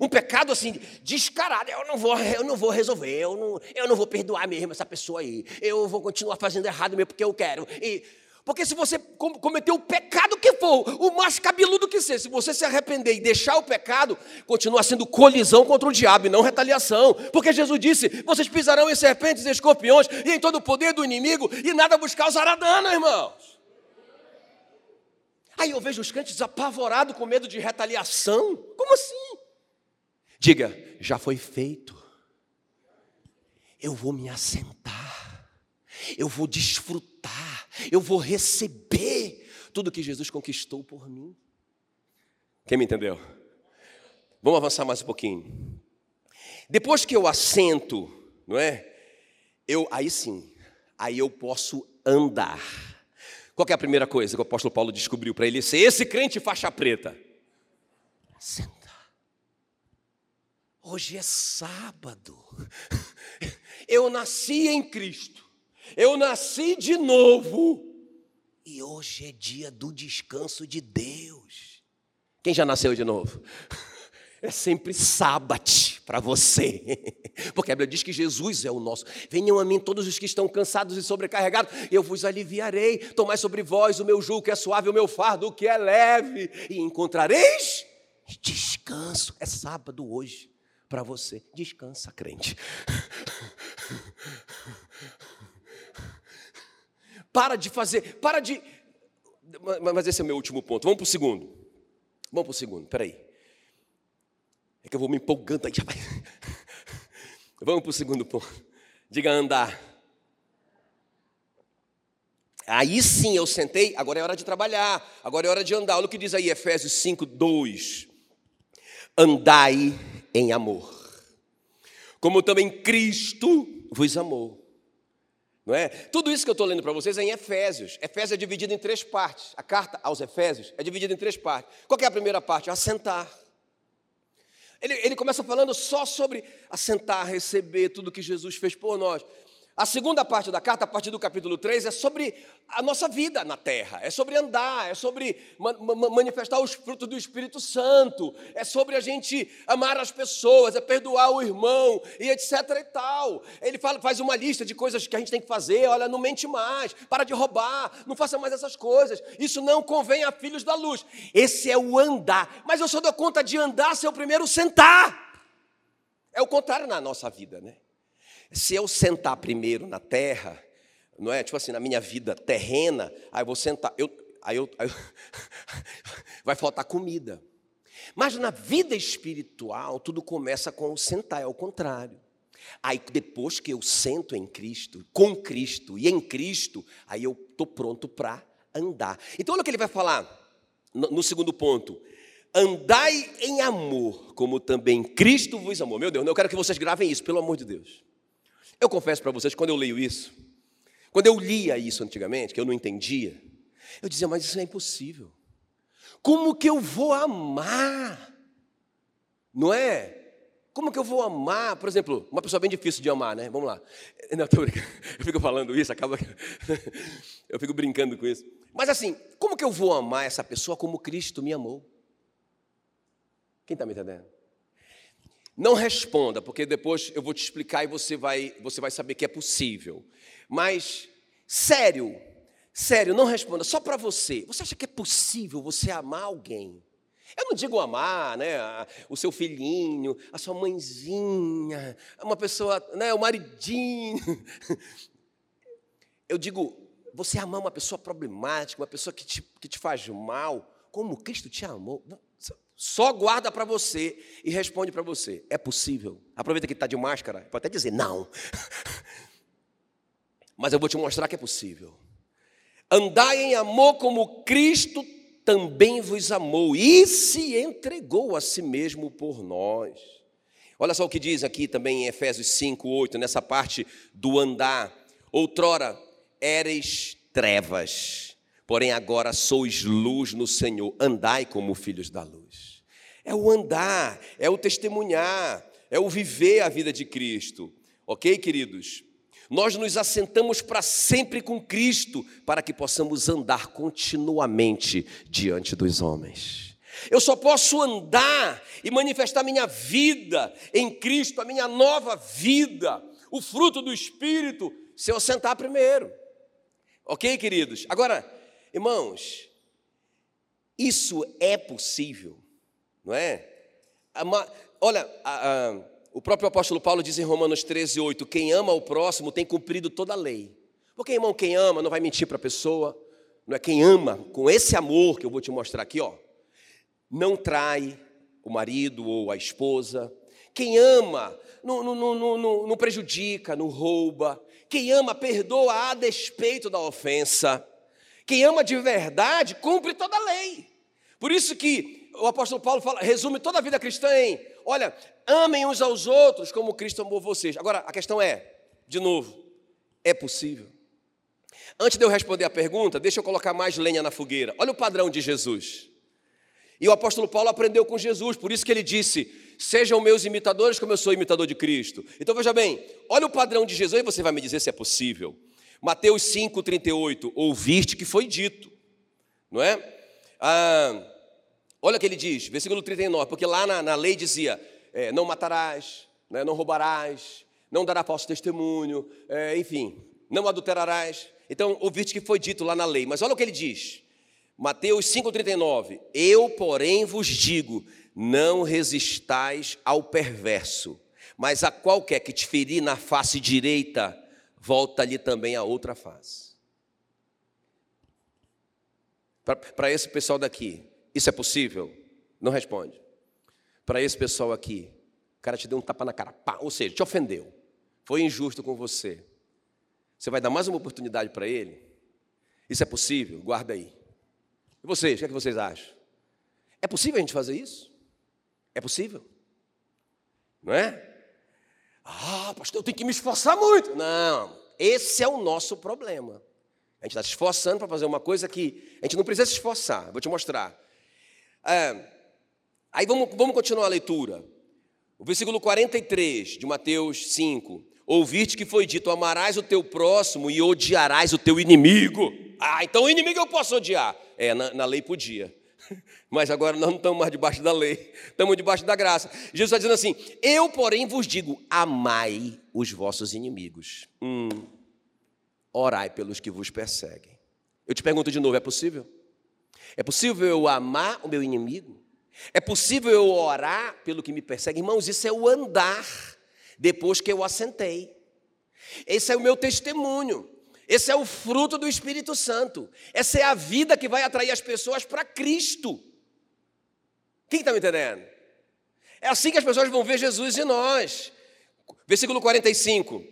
Um pecado assim, descarado, eu não vou, eu não vou resolver, eu não, eu não vou perdoar mesmo essa pessoa aí, eu vou continuar fazendo errado mesmo porque eu quero. E, porque se você cometeu o pecado que for, o mais cabeludo que seja, se você se arrepender e deixar o pecado, continua sendo colisão contra o diabo e não retaliação. Porque Jesus disse: vocês pisarão em serpentes e escorpiões e em todo o poder do inimigo, e nada vos causará dano, irmãos. Aí eu vejo os crentes apavorados com medo de retaliação. Como assim? Diga, já foi feito. Eu vou me assentar. Eu vou desfrutar. Eu vou receber tudo que Jesus conquistou por mim. Quem me entendeu? Vamos avançar mais um pouquinho. Depois que eu assento, não é? Eu aí sim, aí eu posso andar. Qual é a primeira coisa que o apóstolo Paulo descobriu para ele ser esse crente faixa preta? Senta. Hoje é sábado. Eu nasci em Cristo. Eu nasci de novo. E hoje é dia do descanso de Deus. Quem já nasceu de novo? É sempre sábado para você. Porque a Bíblia diz que Jesus é o nosso. Venham a mim todos os que estão cansados e sobrecarregados, eu vos aliviarei. Tomai sobre vós o meu jugo que é suave, o meu fardo que é leve, e encontrareis descanso. É sábado hoje para você. Descansa, crente. Para de fazer, para de. Mas esse é o meu último ponto. Vamos para o segundo. Vamos para o segundo, peraí. É que eu vou me empolgando aí. Vamos para o segundo ponto. Diga andar. Aí sim eu sentei, agora é hora de trabalhar, agora é hora de andar. Olha o que diz aí Efésios 5, 2. Andai em amor, como também Cristo vos amou. Não é? Tudo isso que eu estou lendo para vocês é em Efésios. Efésios é dividido em três partes. A carta aos Efésios é dividida em três partes. Qual é a primeira parte? Assentar. Ele, ele começa falando só sobre assentar, receber tudo que Jesus fez por nós. A segunda parte da carta, a partir do capítulo 3, é sobre a nossa vida na terra, é sobre andar, é sobre manifestar os frutos do Espírito Santo, é sobre a gente amar as pessoas, é perdoar o irmão e etc e tal. Ele fala, faz uma lista de coisas que a gente tem que fazer, olha, não mente mais, para de roubar, não faça mais essas coisas, isso não convém a filhos da luz. Esse é o andar, mas eu só dou conta de andar se eu primeiro sentar. É o contrário na nossa vida, né? Se eu sentar primeiro na terra, não é? Tipo assim, na minha vida terrena, aí eu vou sentar, eu, aí eu, aí eu vai faltar comida. Mas na vida espiritual, tudo começa com o sentar, é o contrário. Aí depois que eu sento em Cristo, com Cristo e em Cristo, aí eu estou pronto para andar. Então olha o que ele vai falar no, no segundo ponto. Andai em amor, como também Cristo vos amou. Meu Deus, eu quero que vocês gravem isso, pelo amor de Deus. Eu confesso para vocês, quando eu leio isso, quando eu lia isso antigamente, que eu não entendia, eu dizia, mas isso é impossível. Como que eu vou amar? Não é? Como que eu vou amar? Por exemplo, uma pessoa bem difícil de amar, né? Vamos lá. Não, tô. Eu fico falando isso, acaba. Eu fico brincando com isso. Mas assim, como que eu vou amar essa pessoa como Cristo me amou? Quem está me entendendo? Não responda, porque depois eu vou te explicar e você vai, você vai saber que é possível. Mas, sério, sério, não responda só para você. Você acha que é possível você amar alguém? Eu não digo amar, né, o seu filhinho, a sua mãezinha, uma pessoa, né, o maridinho. Eu digo, você amar uma pessoa problemática, uma pessoa que te, que te faz mal, como Cristo te amou. Só guarda para você e responde para você. É possível. Aproveita que está de máscara, pode até dizer não. Mas eu vou te mostrar que é possível. Andai em amor como Cristo também vos amou e se entregou a si mesmo por nós. Olha só o que diz aqui também em Efésios 5, 8, nessa parte do andar. Outrora eres trevas, porém agora sois luz no Senhor. Andai como filhos da luz. É o andar, é o testemunhar, é o viver a vida de Cristo. Ok, queridos? Nós nos assentamos para sempre com Cristo, para que possamos andar continuamente diante dos homens. Eu só posso andar e manifestar minha vida em Cristo, a minha nova vida, o fruto do Espírito, se eu sentar primeiro. Ok, queridos? Agora, irmãos, isso é possível não é? Olha, a, a, o próprio apóstolo Paulo diz em Romanos 13, 8: quem ama o próximo tem cumprido toda a lei. Porque, irmão, quem ama não vai mentir para a pessoa, não é? Quem ama, com esse amor que eu vou te mostrar aqui, ó, não trai o marido ou a esposa. Quem ama não, não, não, não, não prejudica, não rouba. Quem ama perdoa a despeito da ofensa. Quem ama de verdade cumpre toda a lei. Por isso que o apóstolo Paulo fala, resume toda a vida cristã em: olha, amem uns aos outros como Cristo amou vocês. Agora, a questão é, de novo, é possível? Antes de eu responder a pergunta, deixa eu colocar mais lenha na fogueira. Olha o padrão de Jesus. E o apóstolo Paulo aprendeu com Jesus, por isso que ele disse: Sejam meus imitadores, como eu sou imitador de Cristo. Então veja bem, olha o padrão de Jesus e você vai me dizer se é possível. Mateus 5,38, ouviste que foi dito, não é? Ah, olha o que ele diz, versículo 39, porque lá na, na lei dizia: é, não matarás, né, não roubarás, não dará falso testemunho, é, enfim, não adulterarás. Então, ouviste que foi dito lá na lei, mas olha o que ele diz, Mateus 5,39: Eu, porém, vos digo: não resistais ao perverso, mas a qualquer que te ferir na face direita, volta-lhe também a outra face. Para esse pessoal daqui, isso é possível? Não responde. Para esse pessoal aqui, o cara te deu um tapa na cara, pá, ou seja, te ofendeu, foi injusto com você. Você vai dar mais uma oportunidade para ele? Isso é possível? Guarda aí. E vocês, o que, é que vocês acham? É possível a gente fazer isso? É possível? Não é? Ah, pastor, eu tenho que me esforçar muito. Não, esse é o nosso problema. A gente está se esforçando para fazer uma coisa que a gente não precisa se esforçar. Vou te mostrar. É, aí vamos, vamos continuar a leitura. O versículo 43 de Mateus 5. Ouviste que foi dito: amarás o teu próximo e odiarás o teu inimigo. Ah, então o inimigo eu posso odiar. É, na, na lei podia. Mas agora nós não estamos mais debaixo da lei, estamos debaixo da graça. Jesus está dizendo assim: Eu, porém, vos digo: amai os vossos inimigos. Hum, orai pelos que vos perseguem. Eu te pergunto de novo: é possível? É possível eu amar o meu inimigo? É possível eu orar pelo que me persegue? Irmãos, isso é o andar depois que eu assentei. Esse é o meu testemunho. Esse é o fruto do Espírito Santo. Essa é a vida que vai atrair as pessoas para Cristo. Quem está me entendendo? É assim que as pessoas vão ver Jesus em nós. Versículo 45.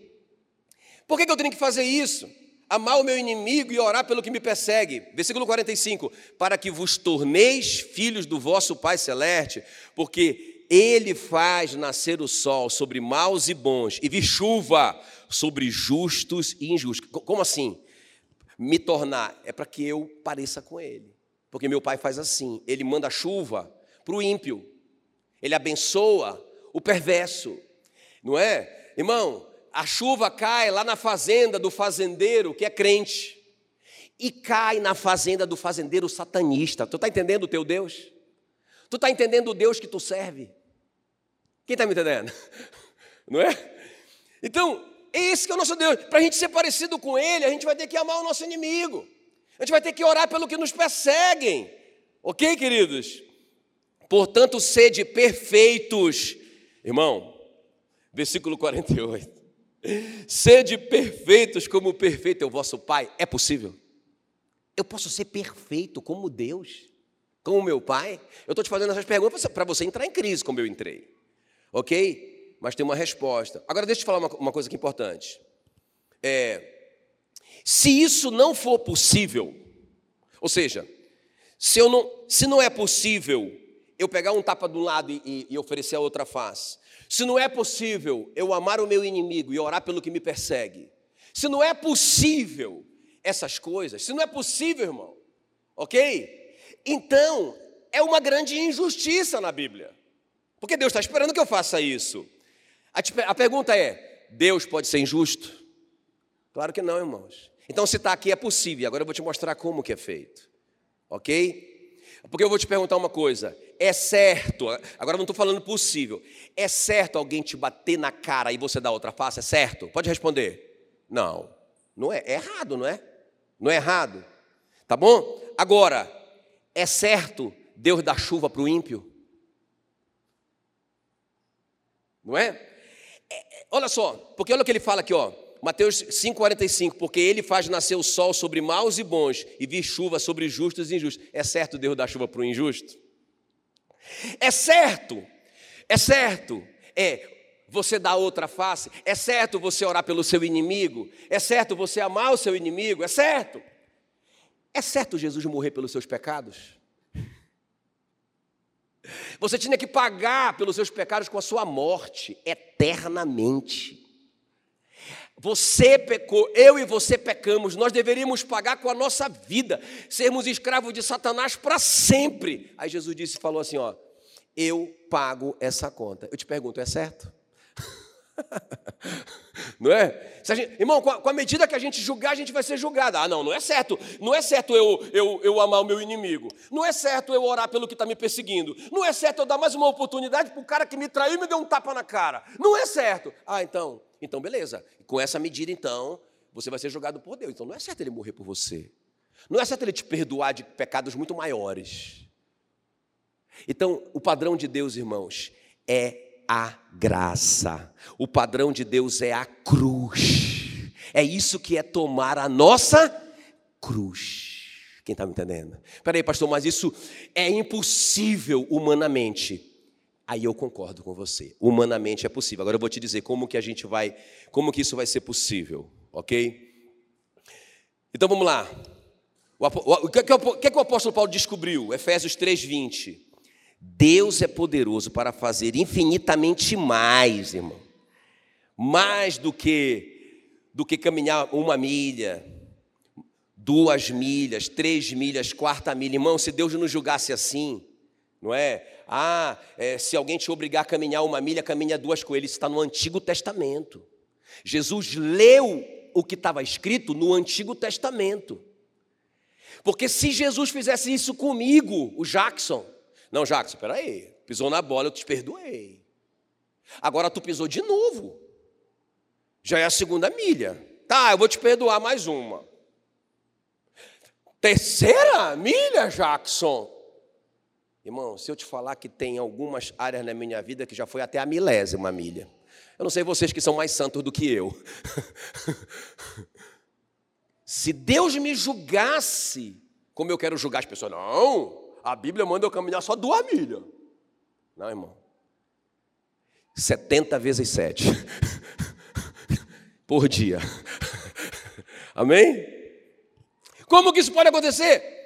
Por que, que eu tenho que fazer isso? Amar o meu inimigo e orar pelo que me persegue. Versículo 45. Para que vos torneis filhos do vosso Pai Celeste, porque Ele faz nascer o sol sobre maus e bons, e vir chuva sobre justos e injustos. Como assim? Me tornar é para que eu pareça com ele. Porque meu pai faz assim: ele manda chuva para o ímpio, ele abençoa o perverso, não é? Irmão, a chuva cai lá na fazenda do fazendeiro que é crente, e cai na fazenda do fazendeiro satanista. Tu está entendendo o teu Deus? Tu está entendendo o Deus que tu serve? Quem está me entendendo? Não é? Então, esse que é o nosso Deus. Para a gente ser parecido com Ele, a gente vai ter que amar o nosso inimigo. A gente vai ter que orar pelo que nos perseguem. Ok, queridos? Portanto, sede perfeitos. Irmão, versículo 48. Sede perfeitos como perfeito é o vosso Pai. É possível? Eu posso ser perfeito como Deus, como meu Pai? Eu estou te fazendo essas perguntas para você entrar em crise como eu entrei. Ok? mas tem uma resposta. Agora, deixa eu te falar uma, uma coisa que é importante. É, se isso não for possível, ou seja, se, eu não, se não é possível eu pegar um tapa de um lado e, e, oferecer a outra face, se não é possível eu amar o meu inimigo e orar pelo que me persegue, se não é possível essas coisas, se não é possível, irmão, ok? Então, é uma grande injustiça na Bíblia, porque Deus está esperando que eu faça isso. A, pergunta é: Deus pode ser injusto? Claro que não, irmãos. Então, se está aqui, é possível. Agora eu vou te mostrar como que é feito. Ok? Porque eu vou te perguntar uma coisa. É certo, agora não estou falando possível. É certo alguém te bater na cara e você dar outra face? É certo? Pode responder. Não. Não é. É errado, não é? Não é errado. Tá bom? Agora, é certo Deus dar chuva para o ímpio? Não é? olha só, porque olha o que ele fala aqui, ó. Mateus 5,45, porque ele faz nascer o sol sobre maus e bons e vir chuva sobre justos e injustos. É certo Deus dar chuva para o injusto? É certo, é certo, é você dar outra face, é certo você orar pelo seu inimigo, é certo você amar o seu inimigo, é certo. É certo Jesus morrer pelos seus pecados? Você tinha que pagar pelos seus pecados com a sua morte eternamente. Você pecou, eu e você pecamos, nós deveríamos pagar com a nossa vida, sermos escravos de Satanás para sempre. Aí Jesus disse, falou assim, ó, eu pago essa conta. Eu te pergunto, é certo? não é? Gente, irmão, com a, com a, medida que a gente julgar, a gente vai ser julgado. Ah, não, não é certo. Não é certo eu, eu, eu amar o meu inimigo. Não é certo eu orar pelo que está me perseguindo. Não é certo eu dar mais uma oportunidade para o cara que me traiu e me deu um tapa na cara. Não é certo. Ah, então, então beleza. Com essa medida, então, você vai ser julgado por Deus. Então não é certo ele morrer por você. Não é certo ele te perdoar de pecados muito maiores. Então, o padrão de Deus, irmãos, é a graça. O padrão de Deus é a cruz. É isso que é tomar a nossa cruz. Quem está me entendendo? Peraí, pastor, mas isso é impossível humanamente. Aí eu concordo com você. Humanamente é possível. Agora eu vou te dizer como que a gente vai, como que isso vai ser possível, ok? Então vamos lá. O que, o que o apóstolo Paulo descobriu? Efésios 3,20. Deus é poderoso para fazer infinitamente mais, irmão. Mais do que do que caminhar uma milha, duas milhas, três milhas, quarta milha. Irmão, se Deus nos julgasse assim, não é? Ah, é, se alguém te obrigar a caminhar uma milha, caminha duas com ele. Isso está no Antigo Testamento. Jesus leu o que estava escrito no Antigo Testamento. Porque se Jesus fizesse isso comigo, o Jackson, não, Jacques, espera aí. Pisou na bola, eu te perdoei. Agora tu pisou de novo. Já é a segunda milha. Tá, eu vou te perdoar mais uma. Terceira milha, Jackson. Irmão, se eu te falar que tem algumas áreas na minha vida que já foi até a milésima milha. Eu não sei vocês que são mais santos do que eu. se Deus me julgasse como eu quero julgar as pessoas, não. A Bíblia manda eu caminhar só duas milhas. Não, irmão. 70 vezes 7 por dia. Amém? Como que isso pode acontecer?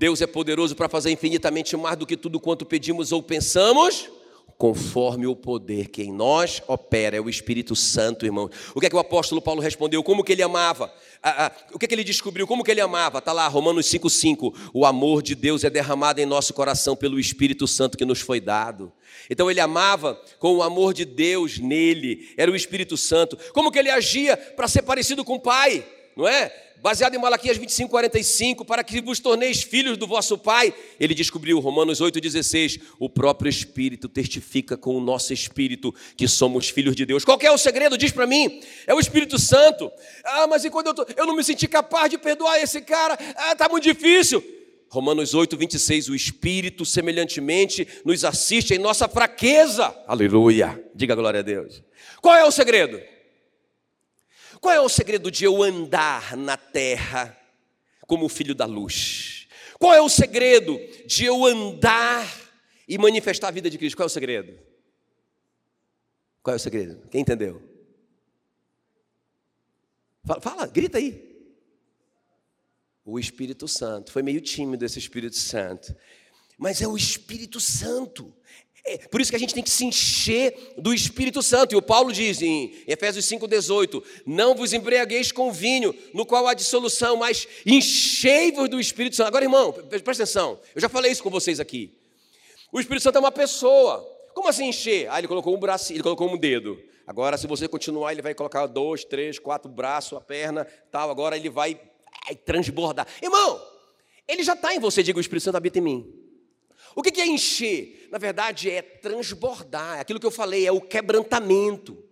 Deus é poderoso para fazer infinitamente mais do que tudo quanto pedimos ou pensamos conforme o poder que em nós opera, é o Espírito Santo, irmão. O que é que o apóstolo Paulo respondeu? Como que ele amava? Ah, ah, o que é que ele descobriu? Como que ele amava? Está lá, Romanos 5,5. O amor de Deus é derramado em nosso coração pelo Espírito Santo que nos foi dado. Então ele amava com o amor de Deus nele, era o Espírito Santo. Como que ele agia para ser parecido com o Pai? Não é? Baseado em Malaquias 25, 45, para que vos torneis filhos do vosso Pai. Ele descobriu, Romanos 8,16, o próprio Espírito testifica com o nosso Espírito que somos filhos de Deus. Qual é o segredo? Diz para mim, é o Espírito Santo. Ah, mas e quando eu, tô, eu não me senti capaz de perdoar esse cara? Ah, está muito difícil. Romanos 8, 26, o Espírito semelhantemente nos assiste em nossa fraqueza. Aleluia. Diga glória a Deus. Qual é o segredo? Qual é o segredo de eu andar na terra como filho da luz? Qual é o segredo de eu andar e manifestar a vida de Cristo? Qual é o segredo? Qual é o segredo? Quem entendeu? Fala, fala grita aí. O Espírito Santo. Foi meio tímido esse Espírito Santo. Mas é o Espírito Santo. É, por isso que a gente tem que se encher do Espírito Santo. E o Paulo diz em Efésios 5,18: Não vos embriagueis com vinho, no qual há dissolução, mas enchei-vos do Espírito Santo. Agora, irmão, presta atenção, eu já falei isso com vocês aqui. O Espírito Santo é uma pessoa. Como assim encher? Ah, ele colocou um braço, ele colocou um dedo. Agora, se você continuar, ele vai colocar dois, três, quatro braços, a perna, tal. Agora ele vai, transbordar. Irmão, ele já está em você, diga o Espírito Santo habita em mim. O que é encher? Na verdade, é transbordar. É aquilo que eu falei, é o quebrantamento.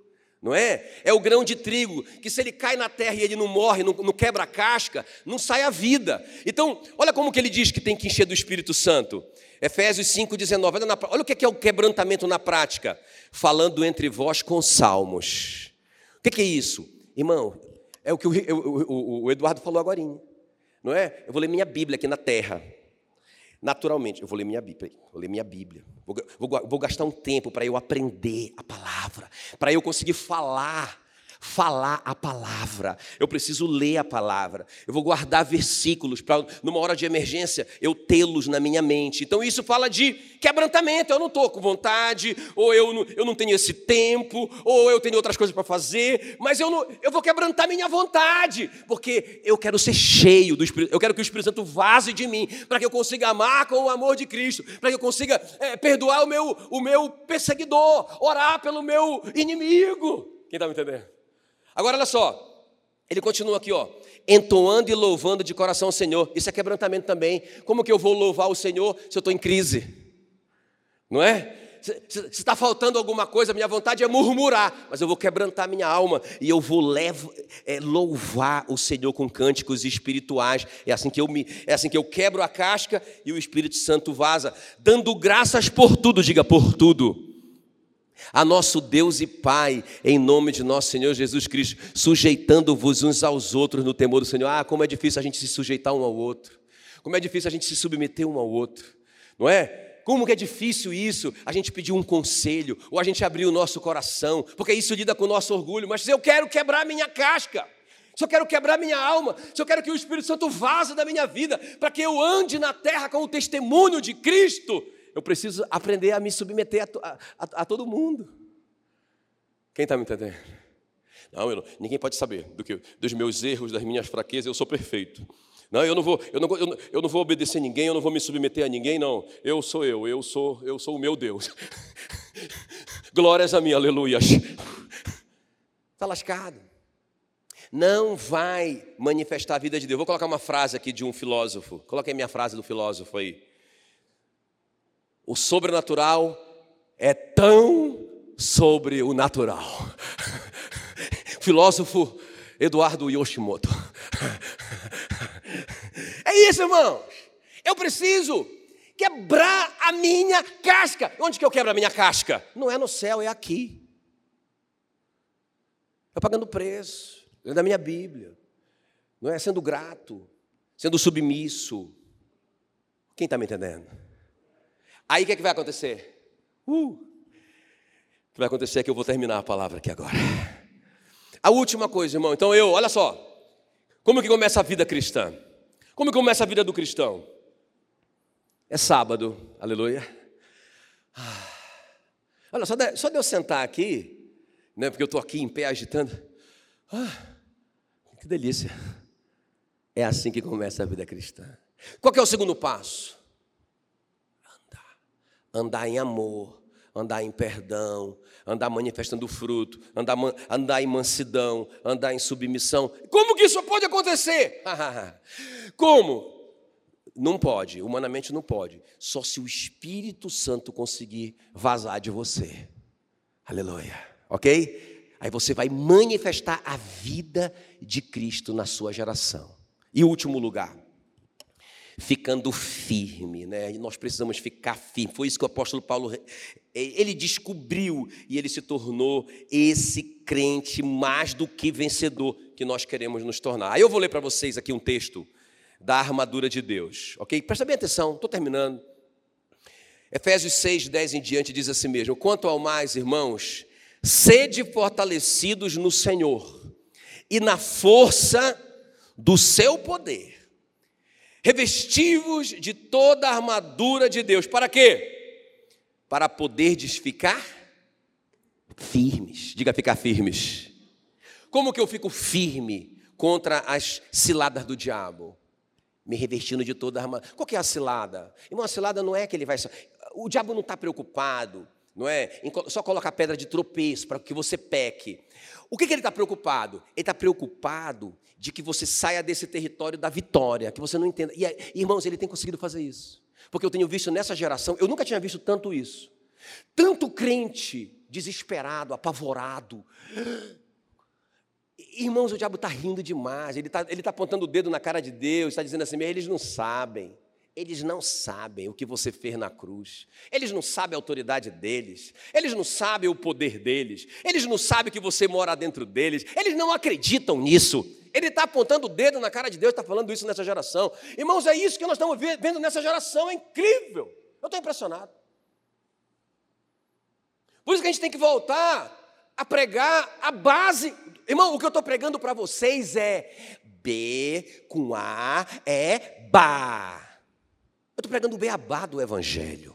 Não é? É o grão de trigo, que se ele cai na terra e ele não morre, não, não quebra a casca, não sai a vida. Então, olha como que ele diz que tem que encher do Espírito Santo. Efésios 5,19. Olha, olha o que é o quebrantamento na prática. Falando entre vós com salmos. O que é isso? Irmão, é o que o, o, o Eduardo falou agora. Não é? Eu vou ler minha Bíblia aqui na terra. Naturalmente, eu vou ler minha Bíblia, vou ler minha Bíblia, vou, vou, vou gastar um tempo para eu aprender a palavra, para eu conseguir falar falar a palavra, eu preciso ler a palavra, eu vou guardar versículos para, numa hora de emergência, eu tê-los na minha mente. Então isso fala de quebrantamento, eu não estou com vontade, ou eu não, eu não tenho esse tempo, ou eu tenho outras coisas para fazer, mas eu, não, eu vou quebrantar minha vontade, porque eu quero ser cheio do Espírito, eu quero que o Espírito Santo vaze de mim, para que eu consiga amar com o amor de Cristo, para que eu consiga é, perdoar o meu, o meu perseguidor, orar pelo meu inimigo. Quem está me entendendo? Agora olha só, ele continua aqui, ó, entoando e louvando de coração o Senhor. Isso é quebrantamento também. Como que eu vou louvar o Senhor se eu estou em crise? Não é? Se está faltando alguma coisa, minha vontade é murmurar, mas eu vou quebrantar minha alma e eu vou levo, é, louvar o Senhor com cânticos espirituais. É assim que eu me, é assim que eu quebro a casca e o Espírito Santo vaza, dando graças por tudo. Diga por tudo a nosso Deus e Pai, em nome de nosso Senhor Jesus Cristo, sujeitando-vos uns aos outros no temor do Senhor. Ah, como é difícil a gente se sujeitar um ao outro, como é difícil a gente se submeter um ao outro, não é? Como que é difícil isso, a gente pedir um conselho, ou a gente abrir o nosso coração, porque isso lida com o nosso orgulho, mas eu quero quebrar minha casca, se eu quero quebrar minha alma, se eu quero que o Espírito Santo vaze da minha vida, para que eu ande na terra com o testemunho de Cristo, eu preciso aprender a me submeter a, a, a, a todo mundo. Quem está me entendendo? Não, não, ninguém pode saber do que, dos meus erros, das minhas fraquezas, eu sou perfeito. Não, eu não vou, eu não, eu não, eu não vou obedecer a ninguém, eu não vou me submeter a ninguém, não. Eu sou eu, eu sou, eu sou o meu Deus. Glórias a mim, aleluias. Está lascado. Não vai manifestar a vida de Deus. Vou colocar uma frase aqui de um filósofo. Coloquei minha frase do filósofo aí o sobrenatural é tão sobre o natural. Filósofo Eduardo Yoshimoto. É isso, irmãos. Eu preciso quebrar a minha casca. Onde que eu quebro a minha casca? Não é no céu, é aqui. É pagando preço, é da minha Bíblia. Não é sendo grato, sendo submisso. Quem está me entendendo? Aí o que, é que vai acontecer? Uh, o que vai acontecer é que eu vou terminar a palavra aqui agora. A última coisa, irmão. Então eu, olha só. Como que começa a vida cristã? Como que começa a vida do cristão? É sábado, aleluia. Ah, olha, só de, só de eu sentar aqui, né, porque eu estou aqui em pé agitando. Ah, que delícia. É assim que começa a vida cristã. Qual é o segundo passo? Andar em amor, andar em perdão, andar manifestando fruto, andar, andar em mansidão, andar em submissão. Como que isso pode acontecer? Como? Não pode, humanamente não pode. Só se o Espírito Santo conseguir vazar de você. Aleluia. Ok? Aí você vai manifestar a vida de Cristo na sua geração. E último lugar, ficando firme, né? E nós precisamos ficar firme. Foi isso que o apóstolo Paulo ele descobriu e ele se tornou esse crente mais do que vencedor que nós queremos nos tornar. Aí eu vou ler para vocês aqui um texto da armadura de Deus, ok? Presta bem atenção, estou terminando. Efésios 6, 10 em diante diz assim mesmo: Quanto ao mais, irmãos, sede fortalecidos no Senhor e na força do seu poder revestivos de toda a armadura de Deus. Para quê? Para poderdes ficar firmes. Diga ficar firmes. Como que eu fico firme contra as ciladas do diabo? Me revestindo de toda a armadura. Qual que é a cilada? Irmão, a cilada não é que ele vai. O diabo não está preocupado, não é? Só colocar pedra de tropeço para que você peque. O que, que ele está preocupado? Ele está preocupado de que você saia desse território da vitória, que você não entenda. E, irmãos, ele tem conseguido fazer isso. Porque eu tenho visto nessa geração, eu nunca tinha visto tanto isso. Tanto crente desesperado, apavorado. Irmãos, o diabo está rindo demais, ele está ele tá apontando o dedo na cara de Deus, está dizendo assim, eles não sabem. Eles não sabem o que você fez na cruz. Eles não sabem a autoridade deles. Eles não sabem o poder deles. Eles não sabem que você mora dentro deles. Eles não acreditam nisso. Ele está apontando o dedo na cara de Deus, está falando isso nessa geração. Irmãos, é isso que nós estamos vendo nessa geração. É incrível. Eu estou impressionado. Por isso que a gente tem que voltar a pregar a base. Irmão, o que eu estou pregando para vocês é B com A é Bá. Eu estou pregando o beabá do Evangelho.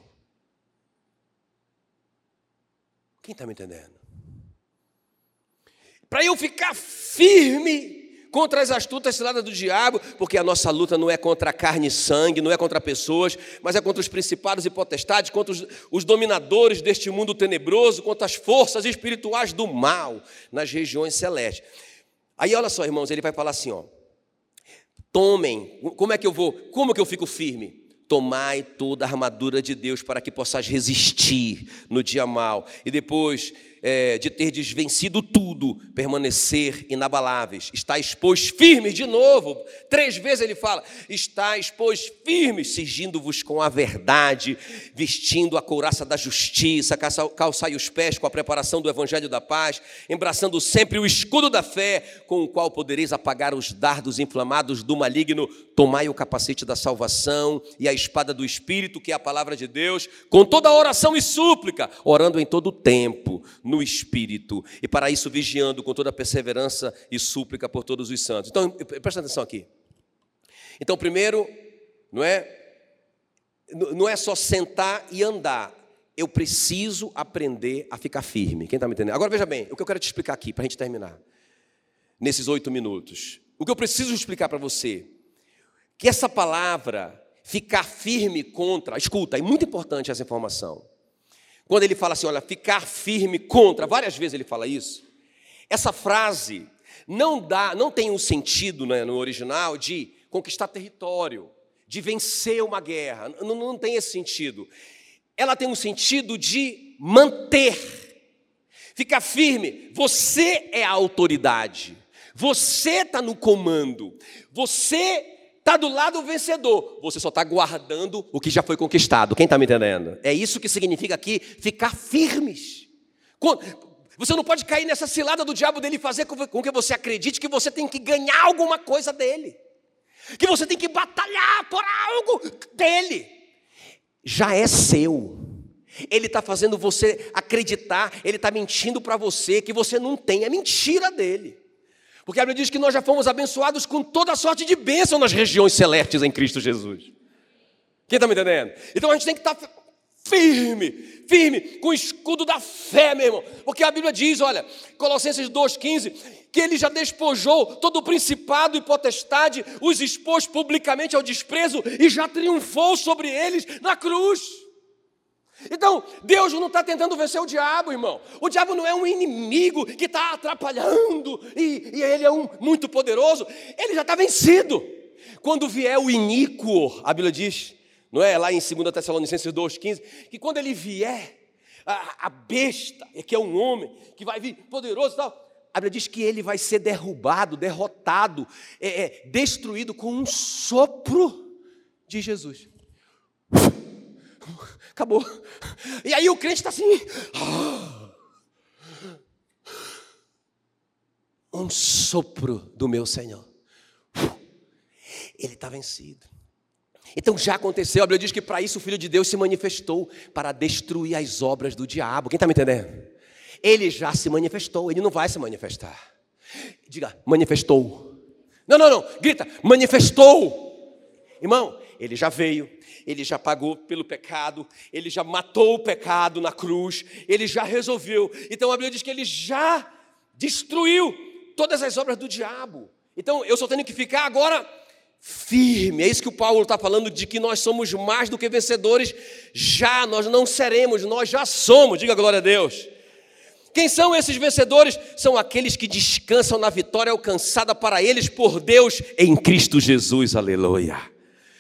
Quem está me entendendo? Para eu ficar firme contra as astutas ciladas do diabo, porque a nossa luta não é contra carne e sangue, não é contra pessoas, mas é contra os principados e potestades, contra os, os dominadores deste mundo tenebroso, contra as forças espirituais do mal nas regiões celestes. Aí olha só, irmãos, ele vai falar assim, ó. Tomem, como é que eu vou? Como que eu fico firme? Tomai toda a armadura de Deus para que possais resistir no dia mal. E depois é, de ter desvencido tudo, permanecer inabaláveis. Estáis, pois, firmes, de novo, três vezes ele fala: estáis, pois, firmes, cingindo-vos com a verdade, vestindo a couraça da justiça, calçai os pés com a preparação do evangelho da paz, embraçando sempre o escudo da fé, com o qual podereis apagar os dardos inflamados do maligno. Tomai o capacete da salvação e a espada do Espírito, que é a palavra de Deus, com toda oração e súplica, orando em todo o tempo no Espírito, e para isso vigiando com toda perseverança e súplica por todos os santos. Então, presta atenção aqui. Então, primeiro, não é não é só sentar e andar. Eu preciso aprender a ficar firme. Quem está me entendendo? Agora veja bem, o que eu quero te explicar aqui, para a gente terminar, nesses oito minutos. O que eu preciso explicar para você, que essa palavra, ficar firme contra, escuta, é muito importante essa informação. Quando ele fala assim, olha, ficar firme contra, várias vezes ele fala isso. Essa frase não dá, não tem um sentido né, no original de conquistar território, de vencer uma guerra. Não, não tem esse sentido. Ela tem um sentido de manter. Ficar firme. Você é a autoridade. Você está no comando. Você está do lado vencedor, você só está guardando o que já foi conquistado. Quem está me entendendo? É isso que significa aqui ficar firmes. Você não pode cair nessa cilada do diabo dele fazer com que você acredite que você tem que ganhar alguma coisa dele, que você tem que batalhar por algo dele. Já é seu. Ele está fazendo você acreditar, ele está mentindo para você que você não tem, é mentira dele. Porque a Bíblia diz que nós já fomos abençoados com toda sorte de bênção nas regiões celestes em Cristo Jesus. Quem está me entendendo? Então a gente tem que estar tá firme, firme, com o escudo da fé, meu irmão. Porque a Bíblia diz, olha, Colossenses 2,15, que ele já despojou todo o principado e potestade, os expôs publicamente ao desprezo e já triunfou sobre eles na cruz. Então, Deus não está tentando vencer o diabo, irmão. O diabo não é um inimigo que está atrapalhando e, e, ele é um muito poderoso. Ele já está vencido. Quando vier o iníquo, a Bíblia diz, não é? Lá em 2 Tessalonicenses 2,15, que quando ele vier, a, a besta, que é um homem, que vai vir poderoso e tal, a Bíblia diz que ele vai ser derrubado, derrotado, é, é, destruído com um sopro de Jesus. Acabou. E aí o crente está assim. Um sopro do meu Senhor. Ele está vencido. Então já aconteceu, a Bíblia diz que para isso o Filho de Deus se manifestou para destruir as obras do diabo. Quem está me entendendo? Ele já se manifestou, ele não vai se manifestar. Diga, manifestou. Não, não, não, grita, manifestou. Irmão, ele já veio, ele já pagou pelo pecado, ele já matou o pecado na cruz, ele já resolveu. Então a Bíblia diz que ele já destruiu todas as obras do diabo. Então eu só tenho que ficar agora firme. É isso que o Paulo está falando de que nós somos mais do que vencedores. Já, nós não seremos, nós já somos. Diga glória a Deus. Quem são esses vencedores? São aqueles que descansam na vitória alcançada para eles por Deus em Cristo Jesus. Aleluia.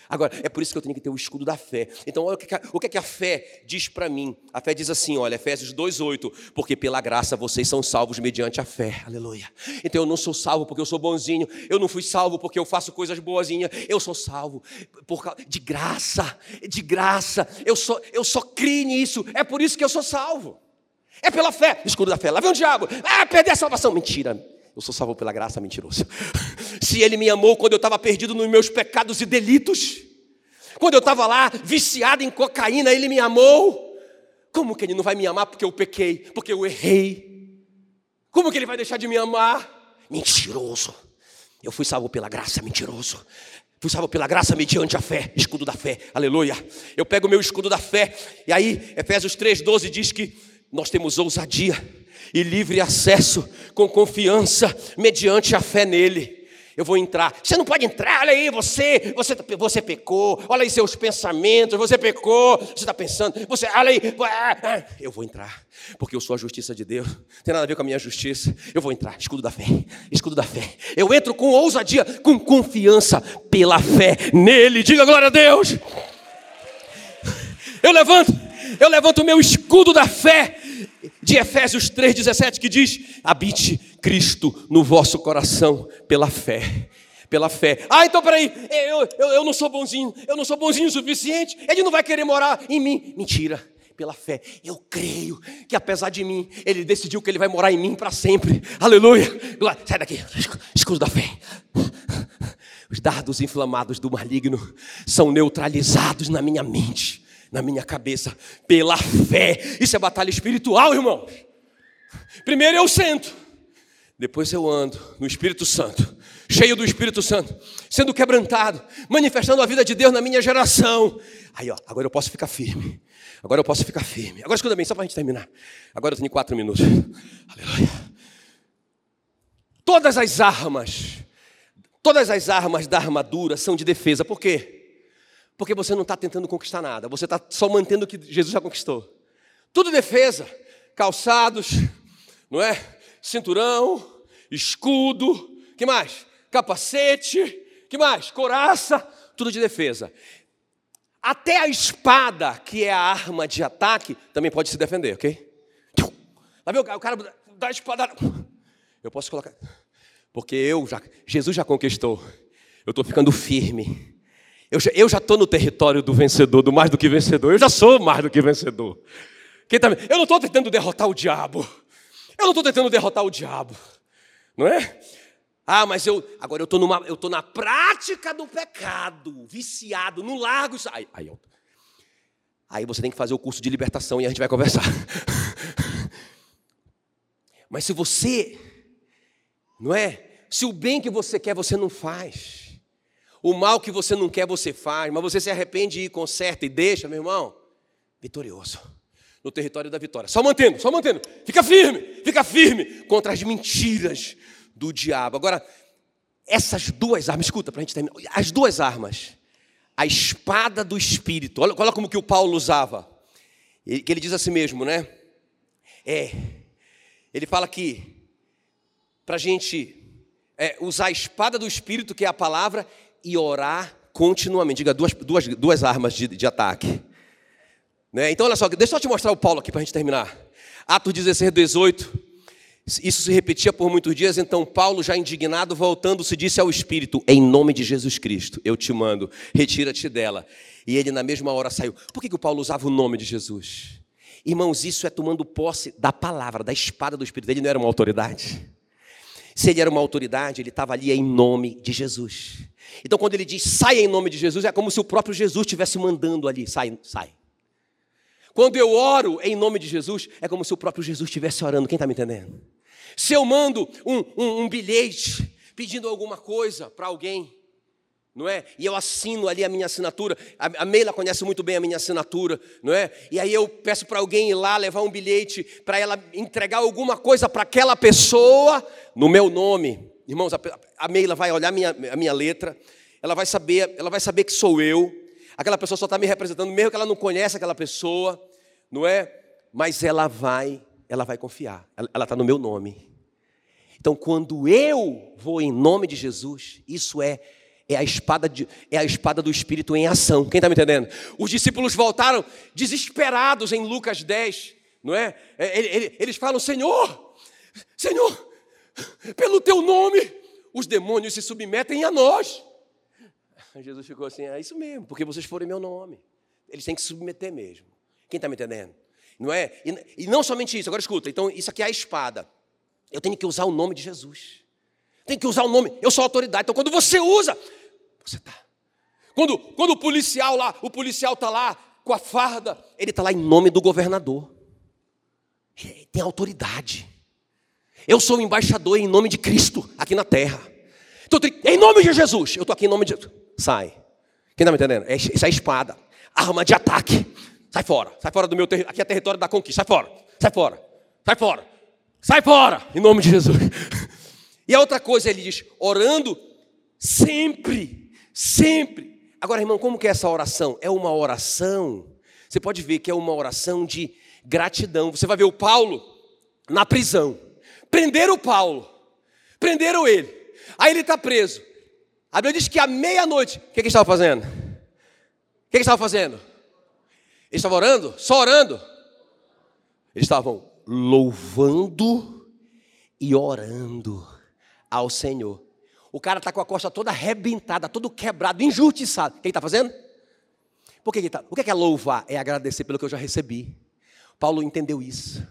Agora, é por isso que eu tenho que ter o escudo da fé. Então, olha o que, o que, é que a fé diz para mim. A fé diz assim, olha, Efésios 2,8, porque pela graça vocês são salvos mediante a fé. Aleluia. Então eu não sou salvo porque eu sou bonzinho, eu não fui salvo porque eu faço coisas boazinhas, eu sou salvo por, de graça, de graça. Eu só, eu só criei nisso, é por isso que eu sou salvo. É pela fé, escudo da fé. Lá vem o diabo, ah, perder a salvação. Mentira, eu sou salvo pela graça, mentiroso. Se ele me amou quando eu estava perdido nos meus pecados e delitos, quando eu estava lá viciado em cocaína, ele me amou. Como que ele não vai me amar porque eu pequei, porque eu errei? Como que ele vai deixar de me amar? Mentiroso. Eu fui salvo pela graça, mentiroso. Fui salvo pela graça mediante a fé, escudo da fé, aleluia. Eu pego o meu escudo da fé, e aí Efésios 3,12 diz que nós temos ousadia e livre acesso com confiança mediante a fé nele. Eu vou entrar. Você não pode entrar, olha aí, você, você, você pecou, olha aí seus pensamentos, você pecou, você está pensando, você, olha aí, ah, ah. eu vou entrar, porque eu sou a justiça de Deus, não tem nada a ver com a minha justiça, eu vou entrar, escudo da fé, escudo da fé, eu entro com ousadia, com confiança, pela fé nele, diga glória a Deus. Eu levanto, eu levanto o meu escudo da fé, de Efésios 3,17, que diz: habite Cristo no vosso coração pela fé. Pela fé. Ah, então peraí, eu, eu, eu não sou bonzinho, eu não sou bonzinho o suficiente, ele não vai querer morar em mim. Mentira pela fé. Eu creio que apesar de mim, Ele decidiu que Ele vai morar em mim para sempre. Aleluia. Sai daqui, escudo da fé. Os dardos inflamados do maligno são neutralizados na minha mente na minha cabeça pela fé. Isso é batalha espiritual, irmão. Primeiro eu sento, depois eu ando no Espírito Santo, cheio do Espírito Santo, sendo quebrantado, manifestando a vida de Deus na minha geração. Aí, ó, agora eu posso ficar firme. Agora eu posso ficar firme. Agora escuta bem, só para a gente terminar. Agora eu tenho quatro minutos. Aleluia. Todas as armas, todas as armas da armadura são de defesa. Por quê? Porque você não está tentando conquistar nada, você está só mantendo o que Jesus já conquistou. Tudo defesa, calçados, não é? Cinturão, escudo, que mais? Capacete, que mais? Coraça, tudo de defesa. Até a espada, que é a arma de ataque, também pode se defender, ok? Lá vê o cara dá a espada. Eu posso colocar. Porque eu já, Jesus já conquistou. Eu estou ficando firme. Eu já estou no território do vencedor, do mais do que vencedor. Eu já sou mais do que vencedor. Quem tá, eu não estou tentando derrotar o diabo. Eu não estou tentando derrotar o diabo. Não é? Ah, mas eu agora eu estou na prática do pecado, viciado, no largo aí, aí você tem que fazer o curso de libertação e a gente vai conversar. mas se você, não é? Se o bem que você quer você não faz, o mal que você não quer, você faz, mas você se arrepende e conserta e deixa, meu irmão, vitorioso. No território da vitória. Só mantendo, só mantendo. Fica firme, fica firme contra as mentiras do diabo. Agora, essas duas armas, escuta para a gente terminar. As duas armas, a espada do espírito. Olha, olha como que o Paulo usava. Ele, que ele diz assim mesmo, né? É. Ele fala que para a gente é, usar a espada do espírito, que é a palavra, e orar continuamente. Diga duas, duas, duas armas de, de ataque. Né? Então, olha só, deixa eu te mostrar o Paulo aqui para a gente terminar. Atos 16, 18. Isso se repetia por muitos dias, então Paulo, já indignado, voltando-se, disse ao Espírito: Em nome de Jesus Cristo, eu te mando, retira-te dela. E ele, na mesma hora, saiu. Por que, que o Paulo usava o nome de Jesus? Irmãos, isso é tomando posse da palavra, da espada do Espírito. Ele não era uma autoridade. Se ele era uma autoridade, ele estava ali em nome de Jesus. Então, quando ele diz saia em nome de Jesus, é como se o próprio Jesus estivesse mandando ali: sai, sai. Quando eu oro em nome de Jesus, é como se o próprio Jesus estivesse orando. Quem está me entendendo? Se eu mando um, um, um bilhete pedindo alguma coisa para alguém, não é? E eu assino ali a minha assinatura. A, a Meila conhece muito bem a minha assinatura, não é? E aí eu peço para alguém ir lá levar um bilhete para ela entregar alguma coisa para aquela pessoa no meu nome. Irmãos, a, Meila vai olhar minha, a minha letra, ela vai saber, ela vai saber que sou eu. Aquela pessoa só está me representando, mesmo que ela não conhece aquela pessoa, não é? Mas ela vai, ela vai confiar. Ela está no meu nome. Então, quando eu vou em nome de Jesus, isso é é a espada de, é a espada do Espírito em ação. Quem está me entendendo? Os discípulos voltaram desesperados em Lucas 10, não é? é eles falam: Senhor, Senhor, pelo teu nome, os demônios se submetem a nós. Jesus ficou assim: é isso mesmo, porque vocês foram em meu nome. Eles têm que se submeter mesmo. Quem está me entendendo? Não é? E, e não somente isso, agora escuta, então isso aqui é a espada. Eu tenho que usar o nome de Jesus. Tem que usar o nome. Eu sou autoridade. Então, quando você usa, você está. Quando, quando o policial lá, o policial está lá com a farda, ele está lá em nome do governador. Ele tem autoridade. Eu sou o embaixador em nome de Cristo aqui na terra. Então, em nome de Jesus, eu estou aqui em nome de. Sai. Quem está me entendendo? É, isso é espada. Arma de ataque. Sai fora. Sai fora do meu território. Aqui é território da conquista. Sai fora. Sai fora. Sai fora. Sai fora. Em nome de Jesus. E a outra coisa, ele diz: orando sempre. Sempre. Agora, irmão, como que é essa oração? É uma oração. Você pode ver que é uma oração de gratidão. Você vai ver o Paulo na prisão. Prenderam Paulo. Prenderam ele. Aí ele está preso. A Bíblia diz que à meia-noite, o que, que ele estava fazendo? O que, que ele estava fazendo? Ele estava orando? Só orando? Eles estavam louvando e orando ao Senhor. O cara está com a costa toda arrebentada, todo quebrado, injustiçado. O que ele está fazendo? Por que ele tá? O que é louvar? É agradecer pelo que eu já recebi. Paulo entendeu isso.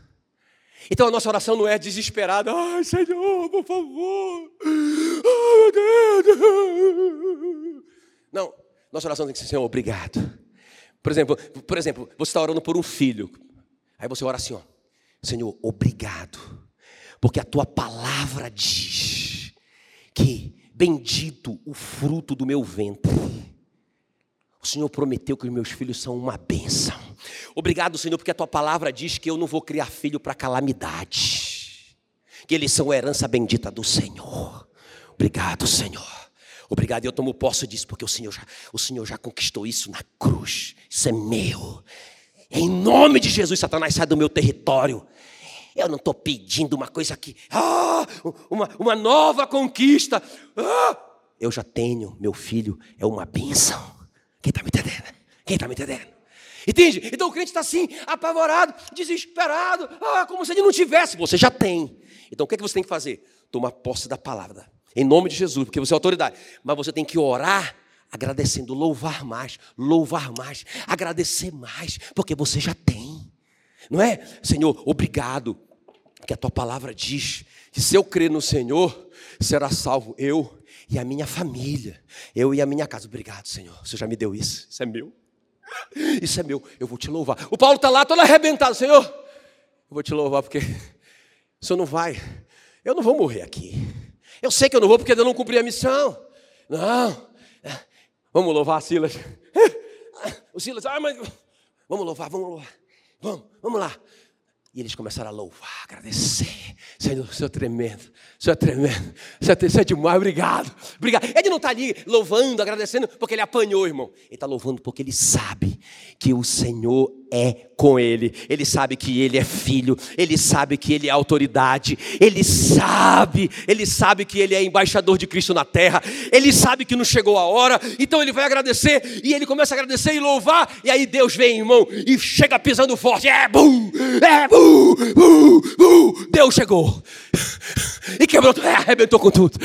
Então a nossa oração não é desesperada. Ai, Senhor, por favor. Meu Deus. Não, nossa oração tem que ser, Senhor, obrigado. Por exemplo, por exemplo, você está orando por um filho. Aí você ora assim, ó. Senhor, obrigado. Porque a tua palavra diz que bendito o fruto do meu ventre. O Senhor prometeu que os meus filhos são uma bênção. Obrigado, Senhor, porque a tua palavra diz que eu não vou criar filho para calamidade, que eles são herança bendita do Senhor. Obrigado, Senhor. Obrigado, eu tomo posse disso, porque o Senhor, já, o Senhor já conquistou isso na cruz. Isso é meu. Em nome de Jesus, Satanás, sai do meu território. Eu não estou pedindo uma coisa aqui, ah, uma, uma nova conquista. Ah, eu já tenho, meu filho é uma bênção. Quem está me entendendo? Quem está me entendendo? Entende? Então o crente está assim, apavorado, desesperado, ah, como se ele não tivesse. Você já tem. Então o que, é que você tem que fazer? Tomar posse da palavra. Em nome de Jesus, porque você é autoridade. Mas você tem que orar agradecendo, louvar mais, louvar mais, agradecer mais, porque você já tem. Não é? Senhor, obrigado. Que a tua palavra diz que se eu crer no Senhor, será salvo eu e a minha família, eu e a minha casa. Obrigado, Senhor. Você já me deu isso. Isso é meu. Isso é meu. Eu vou te louvar. O Paulo está lá todo arrebentado, Senhor. Eu vou te louvar porque o Senhor não vai. Eu não vou morrer aqui. Eu sei que eu não vou porque eu não cumpri a missão. Não. Vamos louvar, Silas. O Silas, ah, mas vamos louvar, vamos louvar. Vamos, vamos lá. E eles começaram a louvar, agradecer. Senhor, o Senhor é tremendo, o Senhor é tremendo, o Senhor é, demais, obrigado, obrigado. Ele não está ali louvando, agradecendo, porque ele apanhou, irmão. Ele está louvando porque ele sabe que o Senhor é com ele. Ele sabe que ele é filho, ele sabe que ele é autoridade, ele sabe, ele sabe que ele é embaixador de Cristo na terra, ele sabe que não chegou a hora, então ele vai agradecer e ele começa a agradecer e louvar, e aí Deus vem, irmão, e chega pisando forte. É bum, é bum, bum, bum. Deus chegou e quebrou, é, arrebentou com tudo.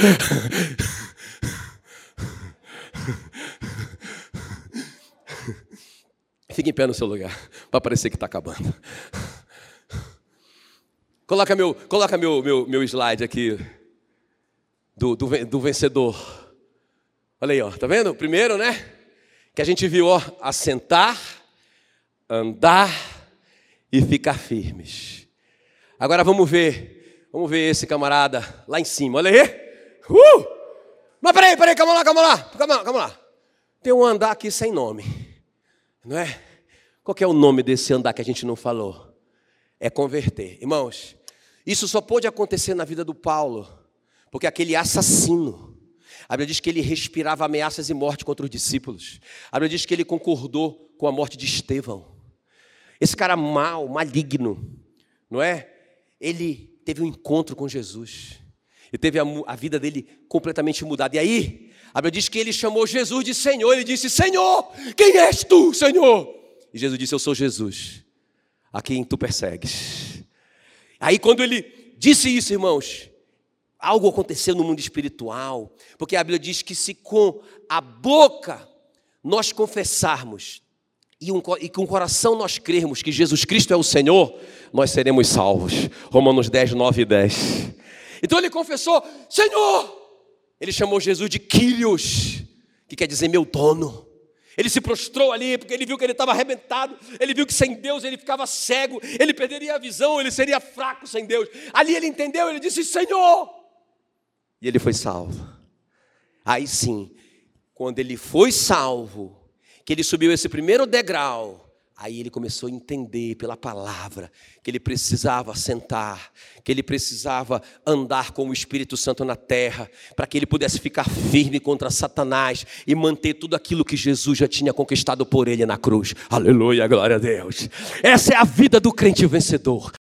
Fique em pé no seu lugar, para parecer que está acabando. Coloca meu, coloca meu, meu, meu slide aqui do, do, do vencedor. Olha aí, ó, tá vendo? Primeiro, né? Que a gente viu, ó, assentar, andar e ficar firmes. Agora vamos ver, vamos ver esse camarada lá em cima. Olha aí. Uh! Mas peraí, peraí, calma lá, calma lá, calma lá, calma lá. Tem um andar aqui sem nome, não é? Qual é o nome desse andar que a gente não falou? É converter. Irmãos, isso só pôde acontecer na vida do Paulo, porque aquele assassino, a Bíblia diz que ele respirava ameaças e morte contra os discípulos. A Bíblia diz que ele concordou com a morte de Estevão. Esse cara mal, maligno, não é? Ele teve um encontro com Jesus. E teve a, a vida dele completamente mudada. E aí, a Bíblia diz que ele chamou Jesus de Senhor. Ele disse: Senhor, quem és tu, Senhor? E Jesus disse: Eu sou Jesus, a quem tu persegues. Aí, quando ele disse isso, irmãos, algo aconteceu no mundo espiritual, porque a Bíblia diz que se com a boca nós confessarmos e, um, e com o coração nós crermos que Jesus Cristo é o Senhor, nós seremos salvos. Romanos 10, 9 e 10. Então ele confessou: Senhor! Ele chamou Jesus de Quírios, que quer dizer meu dono. Ele se prostrou ali porque ele viu que ele estava arrebentado, ele viu que sem Deus ele ficava cego, ele perderia a visão, ele seria fraco sem Deus. Ali ele entendeu, ele disse: Senhor! E ele foi salvo. Aí sim, quando ele foi salvo, que ele subiu esse primeiro degrau, Aí ele começou a entender pela palavra que ele precisava sentar, que ele precisava andar com o Espírito Santo na terra, para que ele pudesse ficar firme contra Satanás e manter tudo aquilo que Jesus já tinha conquistado por ele na cruz. Aleluia, glória a Deus. Essa é a vida do crente vencedor.